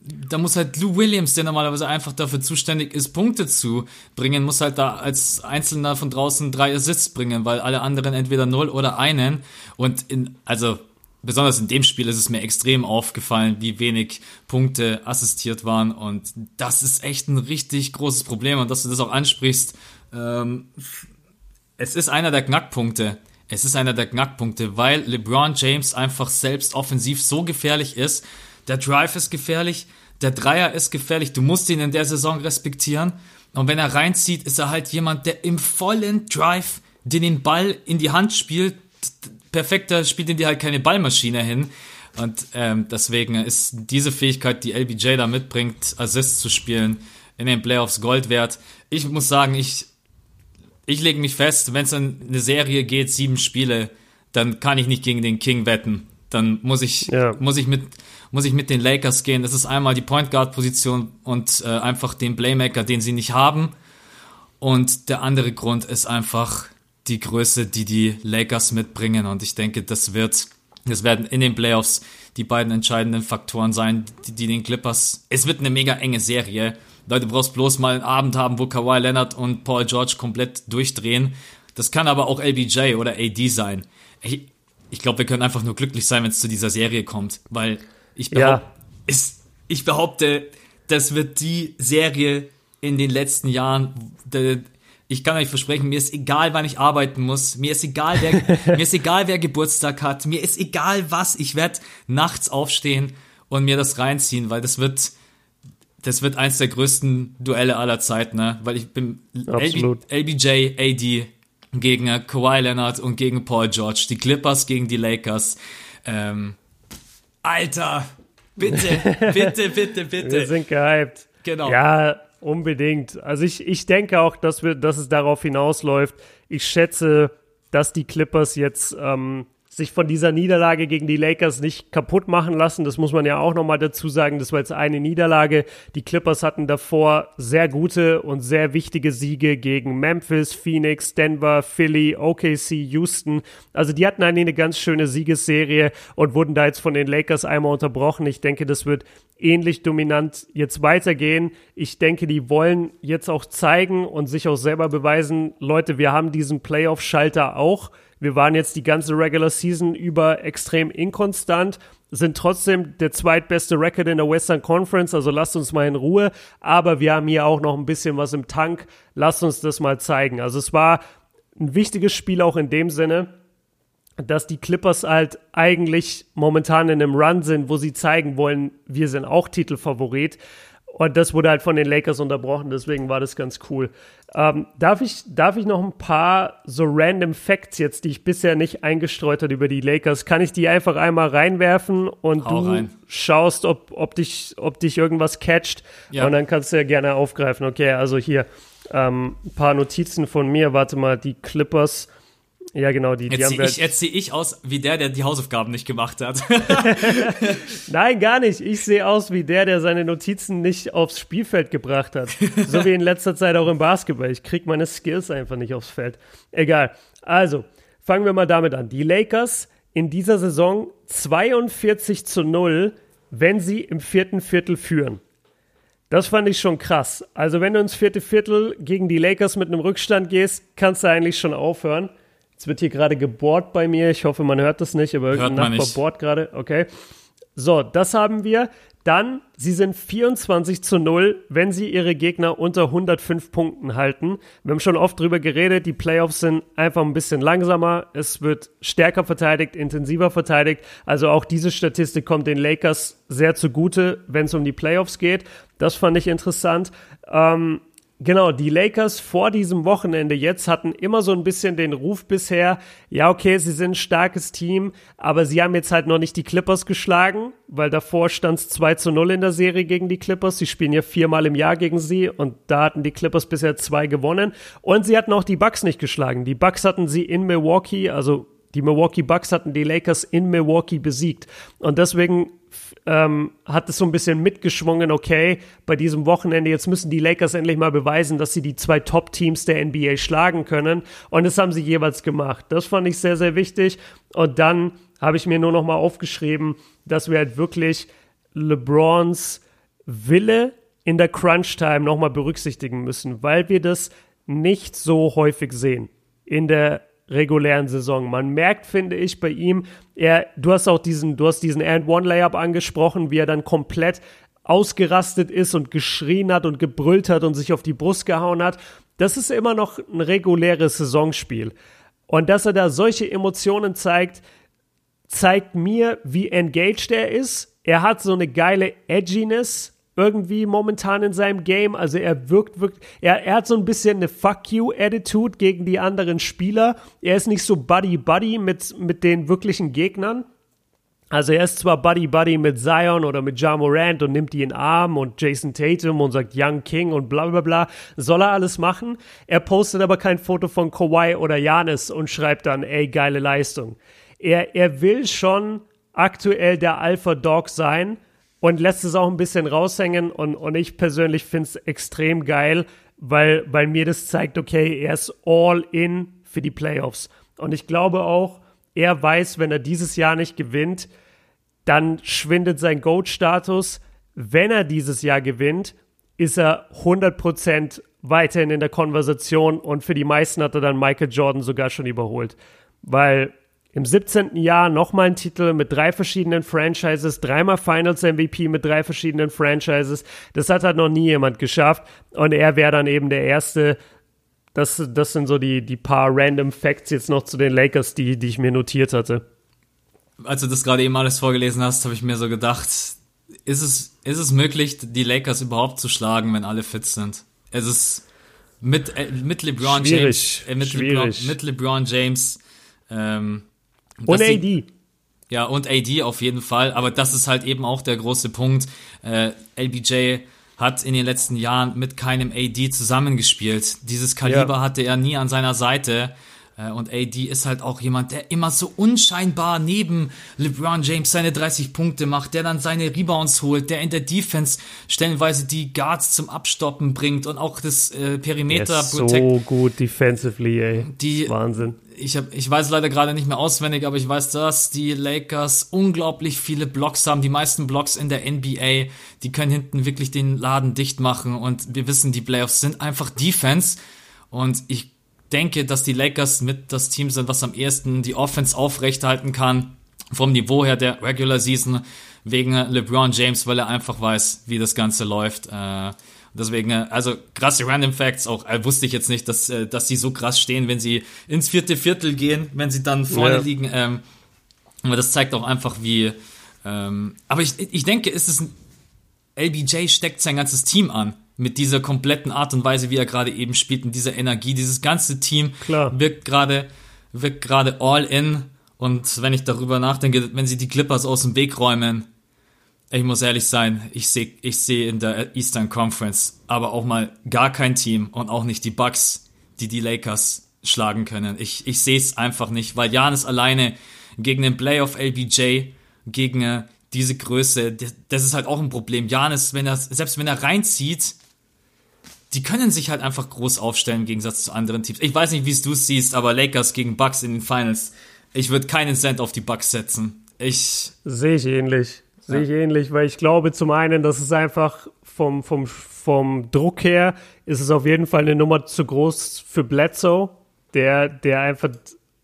da muss halt Lou Williams, der normalerweise einfach dafür zuständig ist, Punkte zu bringen, muss halt da als Einzelner von draußen drei Assists bringen, weil alle anderen entweder null oder einen. Und in, also besonders in dem Spiel ist es mir extrem aufgefallen, wie wenig Punkte assistiert waren. Und das ist echt ein richtig großes Problem. Und dass du das auch ansprichst, ähm, es ist einer der Knackpunkte. Es ist einer der Knackpunkte, weil LeBron James einfach selbst offensiv so gefährlich ist. Der Drive ist gefährlich, der Dreier ist gefährlich. Du musst ihn in der Saison respektieren. Und wenn er reinzieht, ist er halt jemand, der im vollen Drive den Ball in die Hand spielt, perfekter spielt in dir halt keine Ballmaschine hin. Und ähm, deswegen ist diese Fähigkeit, die LBJ da mitbringt, Assists zu spielen, in den Playoffs Gold wert. Ich muss sagen, ich, ich lege mich fest, wenn es in eine Serie geht, sieben Spiele, dann kann ich nicht gegen den King wetten. Dann muss ich, ja. muss ich mit, muss ich mit den Lakers gehen. Das ist einmal die Point Guard Position und äh, einfach den Playmaker, den sie nicht haben. Und der andere Grund ist einfach die Größe, die die Lakers mitbringen. Und ich denke, das wird, das werden in den Playoffs die beiden entscheidenden Faktoren sein, die, die den Clippers. Es wird eine mega enge Serie. Leute, brauchst bloß mal einen Abend haben, wo Kawhi Leonard und Paul George komplett durchdrehen. Das kann aber auch LBJ oder AD sein. Ich, ich glaube, wir können einfach nur glücklich sein, wenn es zu dieser Serie kommt, weil ich, behaupte, ja. ist, ich behaupte, das wird die Serie in den letzten Jahren, ich kann euch versprechen, mir ist egal, wann ich arbeiten muss. Mir ist egal, wer, mir ist egal, wer Geburtstag hat. Mir ist egal, was. Ich werde nachts aufstehen und mir das reinziehen, weil das wird, das wird eins der größten Duelle aller Zeiten, ne? Weil ich bin LB, LBJ, AD gegen Kawhi Leonard und gegen Paul George. Die Clippers gegen die Lakers. Ähm, Alter, bitte, bitte, bitte, bitte. Wir sind gehypt. Genau. Ja, Unbedingt. Also ich, ich denke auch, dass, wir, dass es darauf hinausläuft. Ich schätze, dass die Clippers jetzt ähm, sich von dieser Niederlage gegen die Lakers nicht kaputt machen lassen. Das muss man ja auch nochmal dazu sagen. Das war jetzt eine Niederlage. Die Clippers hatten davor sehr gute und sehr wichtige Siege gegen Memphis, Phoenix, Denver, Philly, OKC, Houston. Also die hatten eine ganz schöne Siegesserie und wurden da jetzt von den Lakers einmal unterbrochen. Ich denke, das wird ähnlich dominant jetzt weitergehen. Ich denke, die wollen jetzt auch zeigen und sich auch selber beweisen, Leute, wir haben diesen Playoff-Schalter auch. Wir waren jetzt die ganze Regular Season über extrem inkonstant, sind trotzdem der zweitbeste Record in der Western Conference, also lasst uns mal in Ruhe. Aber wir haben hier auch noch ein bisschen was im Tank. Lasst uns das mal zeigen. Also es war ein wichtiges Spiel auch in dem Sinne, dass die Clippers halt eigentlich momentan in einem Run sind, wo sie zeigen wollen, wir sind auch Titelfavorit. Und das wurde halt von den Lakers unterbrochen, deswegen war das ganz cool. Ähm, darf, ich, darf ich noch ein paar so random Facts jetzt, die ich bisher nicht eingestreut habe über die Lakers, kann ich die einfach einmal reinwerfen und Hau du rein. schaust, ob, ob, dich, ob dich irgendwas catcht ja. und dann kannst du ja gerne aufgreifen. Okay, also hier ähm, ein paar Notizen von mir. Warte mal, die Clippers ja, genau, die, die jetzt sehe ich, jetzt seh ich aus wie der, der die Hausaufgaben nicht gemacht hat. Nein, gar nicht. Ich sehe aus wie der, der seine Notizen nicht aufs Spielfeld gebracht hat. So wie in letzter Zeit auch im Basketball. Ich kriege meine Skills einfach nicht aufs Feld. Egal. Also, fangen wir mal damit an. Die Lakers in dieser Saison 42 zu 0, wenn sie im vierten Viertel führen. Das fand ich schon krass. Also, wenn du ins vierte Viertel gegen die Lakers mit einem Rückstand gehst, kannst du eigentlich schon aufhören. Es wird hier gerade gebohrt bei mir. Ich hoffe, man hört das nicht, aber irgendein Nachbar bohrt gerade. Okay. So, das haben wir. Dann, sie sind 24 zu 0, wenn sie ihre Gegner unter 105 Punkten halten. Wir haben schon oft drüber geredet, die Playoffs sind einfach ein bisschen langsamer. Es wird stärker verteidigt, intensiver verteidigt. Also auch diese Statistik kommt den Lakers sehr zugute, wenn es um die Playoffs geht. Das fand ich interessant. Ähm, Genau, die Lakers vor diesem Wochenende jetzt hatten immer so ein bisschen den Ruf bisher, ja, okay, sie sind ein starkes Team, aber sie haben jetzt halt noch nicht die Clippers geschlagen, weil davor stand es 2 zu 0 in der Serie gegen die Clippers. Sie spielen ja viermal im Jahr gegen sie und da hatten die Clippers bisher zwei gewonnen. Und sie hatten auch die Bucks nicht geschlagen. Die Bucks hatten sie in Milwaukee, also die Milwaukee Bucks hatten die Lakers in Milwaukee besiegt. Und deswegen ähm, hat es so ein bisschen mitgeschwungen, okay, bei diesem Wochenende, jetzt müssen die Lakers endlich mal beweisen, dass sie die zwei Top-Teams der NBA schlagen können. Und das haben sie jeweils gemacht. Das fand ich sehr, sehr wichtig. Und dann habe ich mir nur noch mal aufgeschrieben, dass wir halt wirklich LeBrons Wille in der Crunch-Time noch mal berücksichtigen müssen, weil wir das nicht so häufig sehen in der regulären Saison. Man merkt, finde ich, bei ihm, er, du hast auch diesen, du hast diesen And-One-Layup angesprochen, wie er dann komplett ausgerastet ist und geschrien hat und gebrüllt hat und sich auf die Brust gehauen hat. Das ist immer noch ein reguläres Saisonspiel. Und dass er da solche Emotionen zeigt, zeigt mir, wie engaged er ist. Er hat so eine geile Edginess, irgendwie momentan in seinem Game. Also er wirkt wirklich, er, er hat so ein bisschen eine Fuck you-Attitude gegen die anderen Spieler. Er ist nicht so Buddy-Buddy mit, mit den wirklichen Gegnern. Also er ist zwar Buddy-Buddy mit Zion oder mit Ja Morant und nimmt die in den Arm und Jason Tatum und sagt Young King und bla bla bla. Soll er alles machen? Er postet aber kein Foto von Kawhi oder Janis und schreibt dann, ey, geile Leistung. Er, er will schon aktuell der Alpha Dog sein, und lässt es auch ein bisschen raushängen. Und, und ich persönlich finde es extrem geil, weil, weil mir das zeigt, okay, er ist all in für die Playoffs. Und ich glaube auch, er weiß, wenn er dieses Jahr nicht gewinnt, dann schwindet sein GOAT-Status. Wenn er dieses Jahr gewinnt, ist er 100% weiterhin in der Konversation und für die meisten hat er dann Michael Jordan sogar schon überholt. Weil im 17. Jahr nochmal ein Titel mit drei verschiedenen Franchises, dreimal Finals MVP mit drei verschiedenen Franchises. Das hat halt noch nie jemand geschafft. Und er wäre dann eben der Erste. Das, das sind so die, die paar random Facts jetzt noch zu den Lakers, die, die ich mir notiert hatte. Als du das gerade eben alles vorgelesen hast, habe ich mir so gedacht, ist es, ist es möglich, die Lakers überhaupt zu schlagen, wenn alle fit sind? Es ist mit, äh, mit LeBron Schwierig. James, äh, mit, Schwierig. LeBron, mit LeBron James, ähm, und AD. Die, ja, und AD auf jeden Fall. Aber das ist halt eben auch der große Punkt. Äh, LBJ hat in den letzten Jahren mit keinem AD zusammengespielt. Dieses Kaliber ja. hatte er nie an seiner Seite. Äh, und AD ist halt auch jemand, der immer so unscheinbar neben LeBron James seine 30 Punkte macht, der dann seine Rebounds holt, der in der Defense stellenweise die Guards zum Abstoppen bringt und auch das äh, Perimeter der ist so gut defensively, ey. Die, Wahnsinn ich, hab, ich weiß leider gerade nicht mehr auswendig, aber ich weiß, dass die Lakers unglaublich viele Blocks haben, die meisten Blocks in der NBA. Die können hinten wirklich den Laden dicht machen und wir wissen, die Playoffs sind einfach Defense und ich denke, dass die Lakers mit das Team sind, was am ehesten die Offense aufrechthalten kann vom Niveau her der Regular Season wegen LeBron James, weil er einfach weiß, wie das Ganze läuft. Äh, Deswegen, äh, also krasse Random Facts, auch äh, wusste ich jetzt nicht, dass, äh, dass die so krass stehen, wenn sie ins vierte Viertel gehen, wenn sie dann vorne ja. liegen. Ähm, aber das zeigt auch einfach, wie. Ähm, aber ich, ich denke, ist es ein, LBJ steckt sein ganzes Team an mit dieser kompletten Art und Weise, wie er gerade eben spielt, und dieser Energie. Dieses ganze Team Klar. wirkt gerade wirkt gerade all in. Und wenn ich darüber nachdenke, wenn sie die Clippers aus dem Weg räumen, ich muss ehrlich sein, ich sehe ich seh in der Eastern Conference aber auch mal gar kein Team und auch nicht die Bucks, die die Lakers schlagen können. Ich, ich sehe es einfach nicht, weil Janis alleine gegen den Playoff LBJ, gegen äh, diese Größe, das, das ist halt auch ein Problem. Janis, wenn er, selbst wenn er reinzieht, die können sich halt einfach groß aufstellen im Gegensatz zu anderen Teams. Ich weiß nicht, wie es du siehst, aber Lakers gegen Bucks in den Finals, ich würde keinen Cent auf die Bucks setzen. Ich sehe ich ähnlich. Sehe ich ähnlich, weil ich glaube zum einen, dass es einfach vom, vom, vom Druck her ist es auf jeden Fall eine Nummer zu groß für Bledsoe, der, der einfach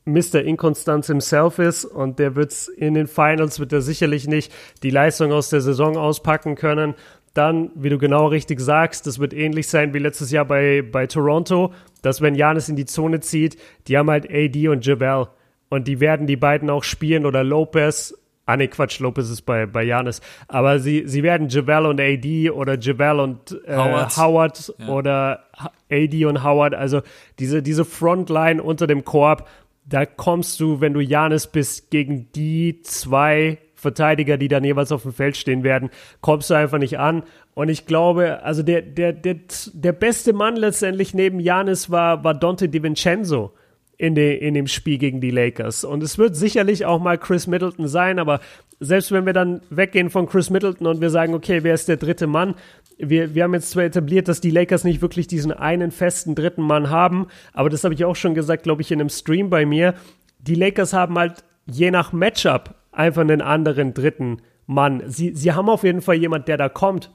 Mr. Inkonstanz himself ist und der wird's in den Finals wird er sicherlich nicht die Leistung aus der Saison auspacken können. Dann, wie du genau richtig sagst, das wird ähnlich sein wie letztes Jahr bei, bei Toronto, dass wenn Janis in die Zone zieht, die haben halt AD und Javel und die werden die beiden auch spielen oder Lopez. Ah ne, Quatsch, Lopez ist bei, bei Janis. Aber sie, sie werden Javel und AD oder Javel und äh, Howard, Howard ja. oder AD und Howard. Also diese, diese Frontline unter dem Korb, da kommst du, wenn du Janis bist, gegen die zwei Verteidiger, die dann jeweils auf dem Feld stehen werden, kommst du einfach nicht an. Und ich glaube, also der, der, der, der beste Mann letztendlich neben Janis war, war Dante DiVincenzo in, de, in dem Spiel gegen die Lakers. Und es wird sicherlich auch mal Chris Middleton sein, aber selbst wenn wir dann weggehen von Chris Middleton und wir sagen, okay, wer ist der dritte Mann? Wir, wir haben jetzt zwar etabliert, dass die Lakers nicht wirklich diesen einen festen dritten Mann haben, aber das habe ich auch schon gesagt, glaube ich, in einem Stream bei mir. Die Lakers haben halt je nach Matchup einfach einen anderen dritten Mann. Sie, sie haben auf jeden Fall jemand, der da kommt.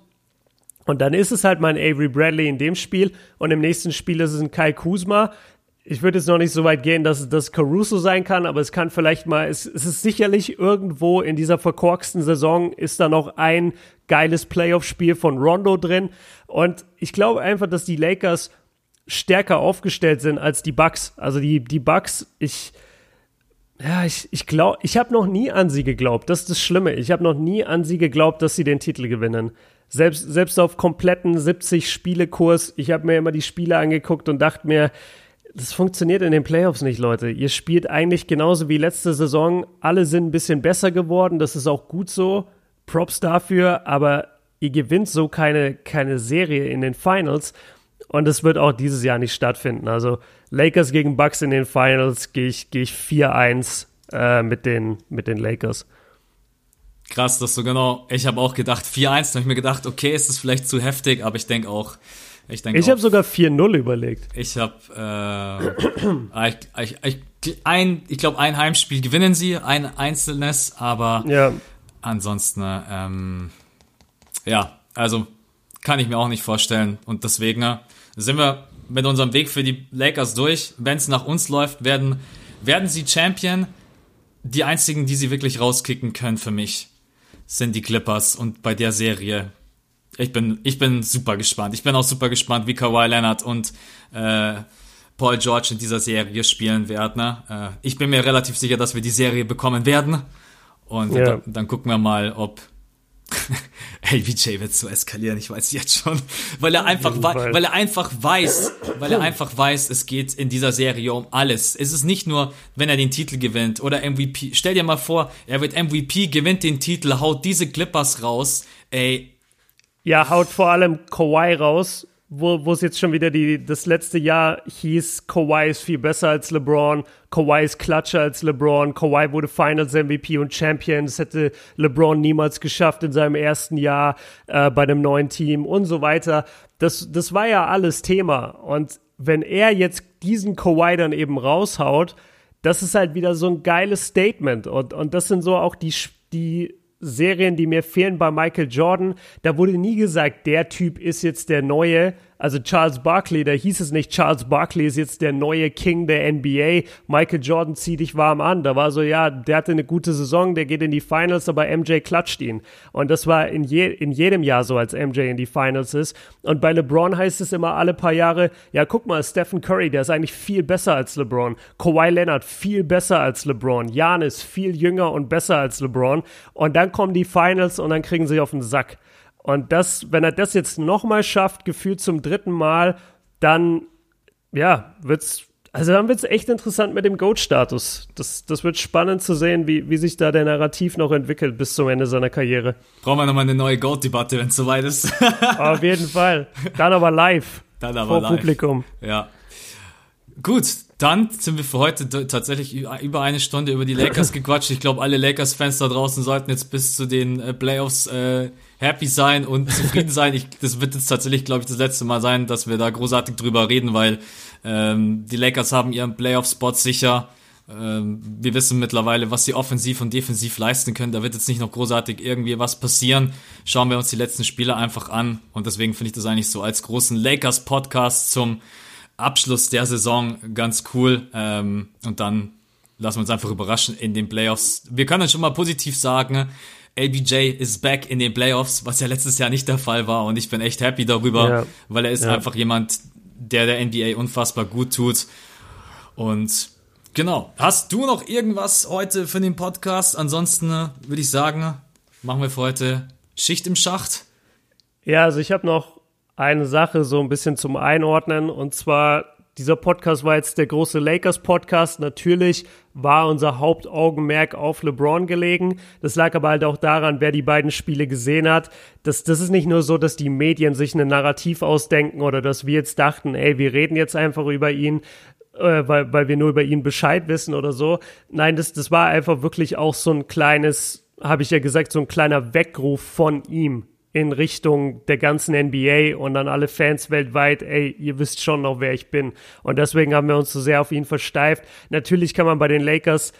Und dann ist es halt mein Avery Bradley in dem Spiel und im nächsten Spiel ist es ein Kai Kuzma, ich würde jetzt noch nicht so weit gehen, dass das Caruso sein kann, aber es kann vielleicht mal, es, es ist sicherlich irgendwo in dieser verkorksten Saison ist da noch ein geiles Playoff-Spiel von Rondo drin. Und ich glaube einfach, dass die Lakers stärker aufgestellt sind als die Bucks. Also die, die Bucks, ich, ja, ich, ich glaube, ich habe noch nie an sie geglaubt. Das ist das Schlimme. Ich habe noch nie an sie geglaubt, dass sie den Titel gewinnen. Selbst, selbst auf kompletten 70 Spiele-Kurs. Ich habe mir immer die Spiele angeguckt und dachte mir, das funktioniert in den Playoffs nicht, Leute. Ihr spielt eigentlich genauso wie letzte Saison. Alle sind ein bisschen besser geworden. Das ist auch gut so. Props dafür. Aber ihr gewinnt so keine, keine Serie in den Finals. Und es wird auch dieses Jahr nicht stattfinden. Also Lakers gegen Bucks in den Finals gehe ich, geh ich 4-1 äh, mit, den, mit den Lakers. Krass, dass du genau, ich habe auch gedacht 4-1, da habe ich mir gedacht, okay, ist das vielleicht zu heftig, aber ich denke auch, ich, denke ich habe sogar 4-0 überlegt. Ich habe, äh, ich, ich, ich, ein, ich glaube, ein Heimspiel gewinnen sie, ein einzelnes, aber ja. ansonsten, ähm, ja, also kann ich mir auch nicht vorstellen. Und deswegen äh, sind wir mit unserem Weg für die Lakers durch. Wenn es nach uns läuft, werden, werden sie Champion. Die einzigen, die sie wirklich rauskicken können für mich, sind die Clippers. Und bei der Serie ich bin, ich bin super gespannt. Ich bin auch super gespannt, wie Kawhi Leonard und äh, Paul George in dieser Serie spielen werden. Ne? Äh, ich bin mir relativ sicher, dass wir die Serie bekommen werden. Und ja. dann, dann gucken wir mal, ob LBJ wird so eskalieren, ich weiß jetzt schon, weil er einfach, weil er einfach weiß, weil er einfach weiß, es geht in dieser Serie um alles. Es ist nicht nur, wenn er den Titel gewinnt oder MVP. Stell dir mal vor, er wird MVP, gewinnt den Titel, haut diese Clippers raus. Ey, ja, haut vor allem Kawhi raus, wo es jetzt schon wieder die, das letzte Jahr hieß, Kawhi ist viel besser als LeBron, Kawhi ist klatscher als LeBron, Kawhi wurde Finals MVP und Champion, das hätte LeBron niemals geschafft in seinem ersten Jahr äh, bei einem neuen Team und so weiter. Das, das war ja alles Thema. Und wenn er jetzt diesen Kawhi dann eben raushaut, das ist halt wieder so ein geiles Statement. Und, und das sind so auch die, die Serien, die mir fehlen bei Michael Jordan, da wurde nie gesagt, der Typ ist jetzt der neue, also Charles Barkley, da hieß es nicht, Charles Barkley ist jetzt der neue King der NBA. Michael Jordan zieht dich warm an. Da war so, ja, der hatte eine gute Saison, der geht in die Finals, aber MJ klatscht ihn. Und das war in, je, in jedem Jahr so, als MJ in die Finals ist. Und bei LeBron heißt es immer alle paar Jahre, ja, guck mal, Stephen Curry, der ist eigentlich viel besser als LeBron. Kawhi Leonard viel besser als LeBron. Janis viel jünger und besser als LeBron. Und dann kommen die Finals und dann kriegen sie auf den Sack. Und das, wenn er das jetzt nochmal schafft, gefühlt zum dritten Mal, dann, ja, wird's, also dann wird's echt interessant mit dem Goat-Status. Das, das wird spannend zu sehen, wie, wie sich da der Narrativ noch entwickelt bis zum Ende seiner Karriere. Brauchen wir nochmal eine neue Goat-Debatte, wenn es soweit ist. Auf jeden Fall. Dann aber live. Dann aber vor live. Publikum. Ja. Gut, dann sind wir für heute tatsächlich über eine Stunde über die Lakers gequatscht. Ich glaube, alle Lakers-Fans da draußen sollten jetzt bis zu den äh, Playoffs äh, happy sein und zufrieden sein. Ich, das wird jetzt tatsächlich, glaube ich, das letzte Mal sein, dass wir da großartig drüber reden, weil ähm, die Lakers haben ihren Playoff-Spot sicher. Ähm, wir wissen mittlerweile, was sie offensiv und defensiv leisten können. Da wird jetzt nicht noch großartig irgendwie was passieren. Schauen wir uns die letzten Spiele einfach an. Und deswegen finde ich das eigentlich so als großen Lakers-Podcast zum Abschluss der Saison ganz cool. Ähm, und dann lassen wir uns einfach überraschen in den Playoffs. Wir können schon mal positiv sagen, LBJ ist back in den Playoffs, was ja letztes Jahr nicht der Fall war und ich bin echt happy darüber, ja. weil er ist ja. einfach jemand, der der NBA unfassbar gut tut und genau. Hast du noch irgendwas heute für den Podcast? Ansonsten äh, würde ich sagen, machen wir für heute Schicht im Schacht. Ja, also ich habe noch eine Sache so ein bisschen zum Einordnen und zwar dieser Podcast war jetzt der große Lakers-Podcast. Natürlich war unser Hauptaugenmerk auf LeBron gelegen. Das lag aber halt auch daran, wer die beiden Spiele gesehen hat. Das, das ist nicht nur so, dass die Medien sich ein Narrativ ausdenken oder dass wir jetzt dachten, ey, wir reden jetzt einfach über ihn, äh, weil, weil wir nur über ihn Bescheid wissen oder so. Nein, das, das war einfach wirklich auch so ein kleines, habe ich ja gesagt, so ein kleiner Weckruf von ihm in Richtung der ganzen NBA und an alle Fans weltweit, ey, ihr wisst schon noch, wer ich bin. Und deswegen haben wir uns so sehr auf ihn versteift. Natürlich kann man bei den Lakers,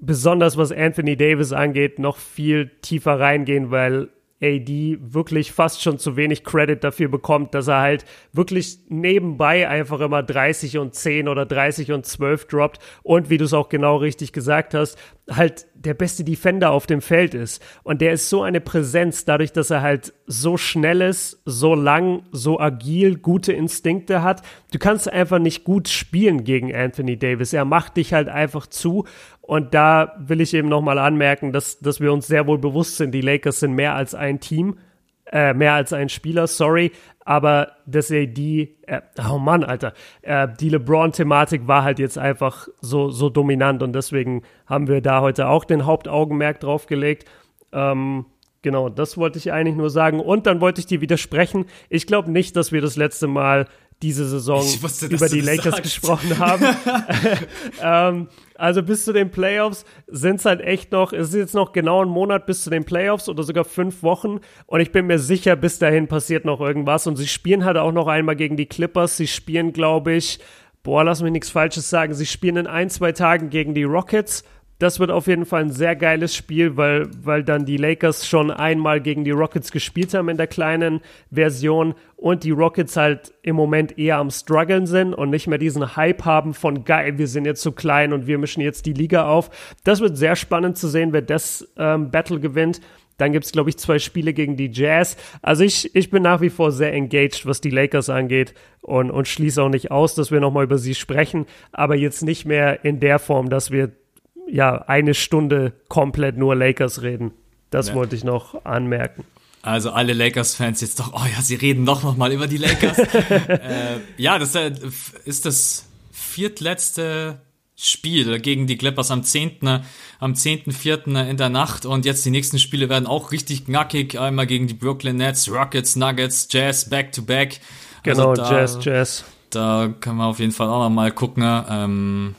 besonders was Anthony Davis angeht, noch viel tiefer reingehen, weil AD wirklich fast schon zu wenig Credit dafür bekommt, dass er halt wirklich nebenbei einfach immer 30 und 10 oder 30 und 12 droppt und wie du es auch genau richtig gesagt hast, halt der beste Defender auf dem Feld ist. Und der ist so eine Präsenz, dadurch, dass er halt so schnell ist, so lang, so agil, gute Instinkte hat. Du kannst einfach nicht gut spielen gegen Anthony Davis. Er macht dich halt einfach zu. Und da will ich eben nochmal anmerken, dass, dass wir uns sehr wohl bewusst sind, die Lakers sind mehr als ein Team, äh, mehr als ein Spieler, sorry, aber dass er die, äh, oh Mann, Alter, äh, die LeBron-Thematik war halt jetzt einfach so, so dominant und deswegen haben wir da heute auch den Hauptaugenmerk drauf gelegt. Ähm, genau, das wollte ich eigentlich nur sagen. Und dann wollte ich dir widersprechen. Ich glaube nicht, dass wir das letzte Mal diese Saison wusste, über die Lakers sagst. gesprochen haben. ähm, also bis zu den Playoffs sind es halt echt noch, es ist jetzt noch genau ein Monat bis zu den Playoffs oder sogar fünf Wochen. Und ich bin mir sicher, bis dahin passiert noch irgendwas. Und sie spielen halt auch noch einmal gegen die Clippers. Sie spielen, glaube ich, boah, lass mich nichts Falsches sagen, sie spielen in ein, zwei Tagen gegen die Rockets das wird auf jeden Fall ein sehr geiles Spiel, weil, weil dann die Lakers schon einmal gegen die Rockets gespielt haben in der kleinen Version und die Rockets halt im Moment eher am struggeln sind und nicht mehr diesen Hype haben von geil, wir sind jetzt so klein und wir mischen jetzt die Liga auf. Das wird sehr spannend zu sehen, wer das ähm, Battle gewinnt. Dann gibt's glaube ich, zwei Spiele gegen die Jazz. Also ich, ich bin nach wie vor sehr engaged, was die Lakers angeht und, und schließe auch nicht aus, dass wir nochmal über sie sprechen, aber jetzt nicht mehr in der Form, dass wir ja, eine Stunde komplett nur Lakers reden. Das ja. wollte ich noch anmerken. Also alle Lakers-Fans jetzt doch, oh ja, sie reden doch noch mal über die Lakers. äh, ja, das ist das viertletzte Spiel gegen die Clippers am 10. am 10.4. in der Nacht und jetzt die nächsten Spiele werden auch richtig knackig. Einmal gegen die Brooklyn Nets, Rockets, Nuggets, Jazz back to back. Also genau, da, Jazz, Jazz. Da können wir auf jeden Fall auch noch mal gucken. Ähm,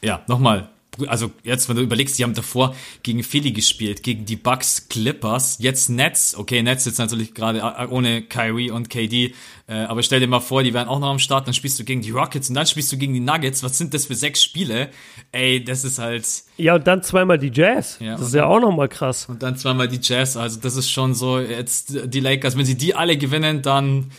ja, nochmal, also jetzt, wenn du überlegst, die haben davor gegen Philly gespielt, gegen die Bucks, Clippers, jetzt Nets. Okay, Nets jetzt natürlich gerade äh, ohne Kyrie und KD, äh, aber stell dir mal vor, die wären auch noch am Start, dann spielst du gegen die Rockets und dann spielst du gegen die Nuggets. Was sind das für sechs Spiele? Ey, das ist halt. Ja, und dann zweimal die Jazz. Ja, das ist ja auch nochmal krass. Und dann zweimal die Jazz. Also das ist schon so, jetzt die Lakers, wenn sie die alle gewinnen, dann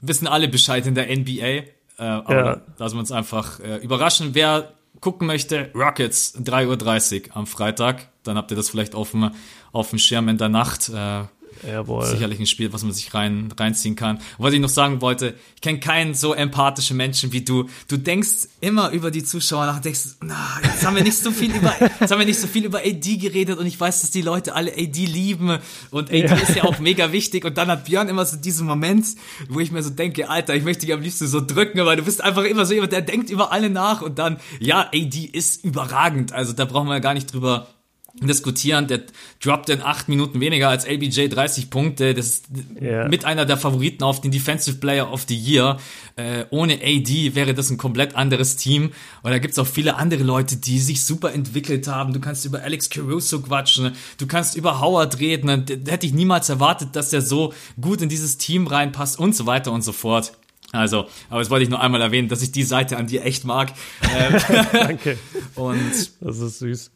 wissen alle Bescheid in der NBA. Äh, aber ja. lassen wir uns einfach äh, überraschen. Wer gucken möchte, Rockets 3.30 Uhr am Freitag. Dann habt ihr das vielleicht auf dem, auf dem Schirm in der Nacht. Äh, Jawohl. Sicherlich ein Spiel, was man sich rein, reinziehen kann. Und was ich noch sagen wollte, ich kenne keinen so empathischen Menschen wie du. Du denkst immer über die Zuschauer nach und denkst, na, jetzt haben wir nicht so viel über, jetzt haben wir nicht so viel über AD geredet und ich weiß, dass die Leute alle AD lieben und AD ja. ist ja auch mega wichtig und dann hat Björn immer so diesen Moment, wo ich mir so denke, Alter, ich möchte dich am liebsten so drücken, weil du bist einfach immer so jemand, der denkt über alle nach und dann, ja, AD ist überragend, also da brauchen wir ja gar nicht drüber diskutieren. Der droppt in acht Minuten weniger als LBJ 30 Punkte. Das ist yeah. mit einer der Favoriten auf den Defensive Player of the Year. Äh, ohne AD wäre das ein komplett anderes Team. Und da gibt's auch viele andere Leute, die sich super entwickelt haben. Du kannst über Alex Caruso quatschen. Du kannst über Howard reden. Da hätte ich niemals erwartet, dass der so gut in dieses Team reinpasst und so weiter und so fort. Also, aber das wollte ich nur einmal erwähnen, dass ich die Seite an dir echt mag. Ähm, Danke. Und das ist süß.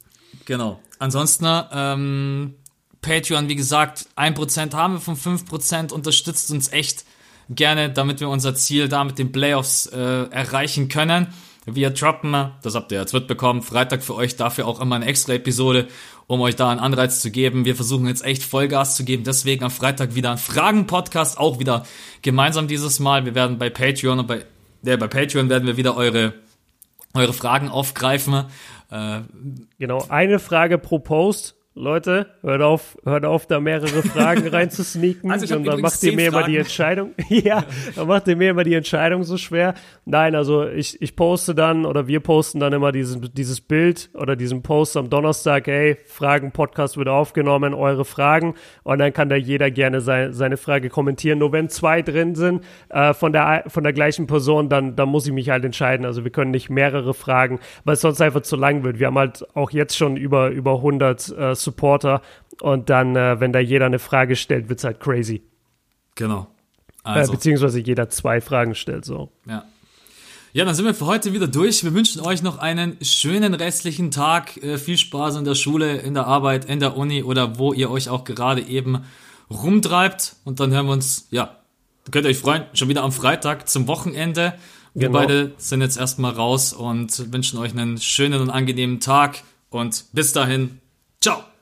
Genau. Ansonsten, ähm, Patreon, wie gesagt, 1% haben wir von 5%, unterstützt uns echt gerne, damit wir unser Ziel da mit den Playoffs äh, erreichen können. wir droppen, das habt ihr jetzt mitbekommen, Freitag für euch dafür auch immer eine extra Episode, um euch da einen Anreiz zu geben. Wir versuchen jetzt echt Vollgas zu geben, deswegen am Freitag wieder ein Fragen-Podcast, auch wieder gemeinsam dieses Mal. Wir werden bei Patreon und bei, ja, bei Patreon werden wir wieder eure, eure Fragen aufgreifen. Äh, genau, eine Frage pro Post Leute, hört auf, hört auf, da mehrere Fragen reinzusneaken also und dann macht ihr mir immer die Entscheidung. ja, dann macht ihr mir immer die Entscheidung so schwer. Nein, also ich, ich poste dann oder wir posten dann immer dieses, dieses Bild oder diesen Post am Donnerstag, hey, Fragen, Podcast wird aufgenommen, eure Fragen und dann kann da jeder gerne sein, seine Frage kommentieren. Nur wenn zwei drin sind äh, von, der, von der gleichen Person, dann, dann muss ich mich halt entscheiden. Also wir können nicht mehrere Fragen, weil es sonst einfach zu lang wird. Wir haben halt auch jetzt schon über, über 100 äh, Supporter und dann, äh, wenn da jeder eine Frage stellt, wird es halt crazy. Genau. Äh, also. Äh, beziehungsweise jeder zwei Fragen stellt, so. Ja. Ja, dann sind wir für heute wieder durch. Wir wünschen euch noch einen schönen restlichen Tag. Äh, viel Spaß in der Schule, in der Arbeit, in der Uni oder wo ihr euch auch gerade eben rumtreibt. Und dann hören wir uns, ja, könnt ihr euch freuen, schon wieder am Freitag zum Wochenende. Wir genau. beide sind jetzt erstmal raus und wünschen euch einen schönen und angenehmen Tag. Und bis dahin, ciao!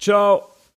Ciao.